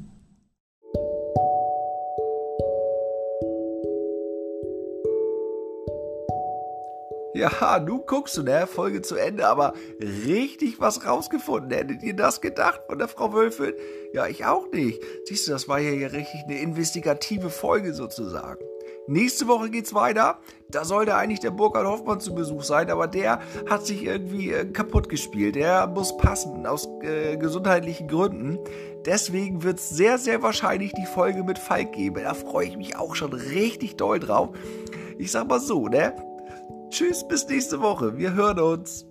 Ja, nun guckst du, ne? Folge zu Ende, aber richtig was rausgefunden. Hättet ihr das gedacht von der Frau Wölfin? Ja, ich auch nicht. Siehst du, das war ja hier richtig eine investigative Folge sozusagen. Nächste Woche geht's weiter. Da sollte eigentlich der Burkhard Hoffmann zu Besuch sein, aber der hat sich irgendwie äh, kaputt gespielt. Der muss passen aus äh, gesundheitlichen Gründen. Deswegen wird's sehr, sehr wahrscheinlich die Folge mit Falk geben. Da freue ich mich auch schon richtig doll drauf. Ich sag mal so, ne? Tschüss, bis nächste Woche. Wir hören uns.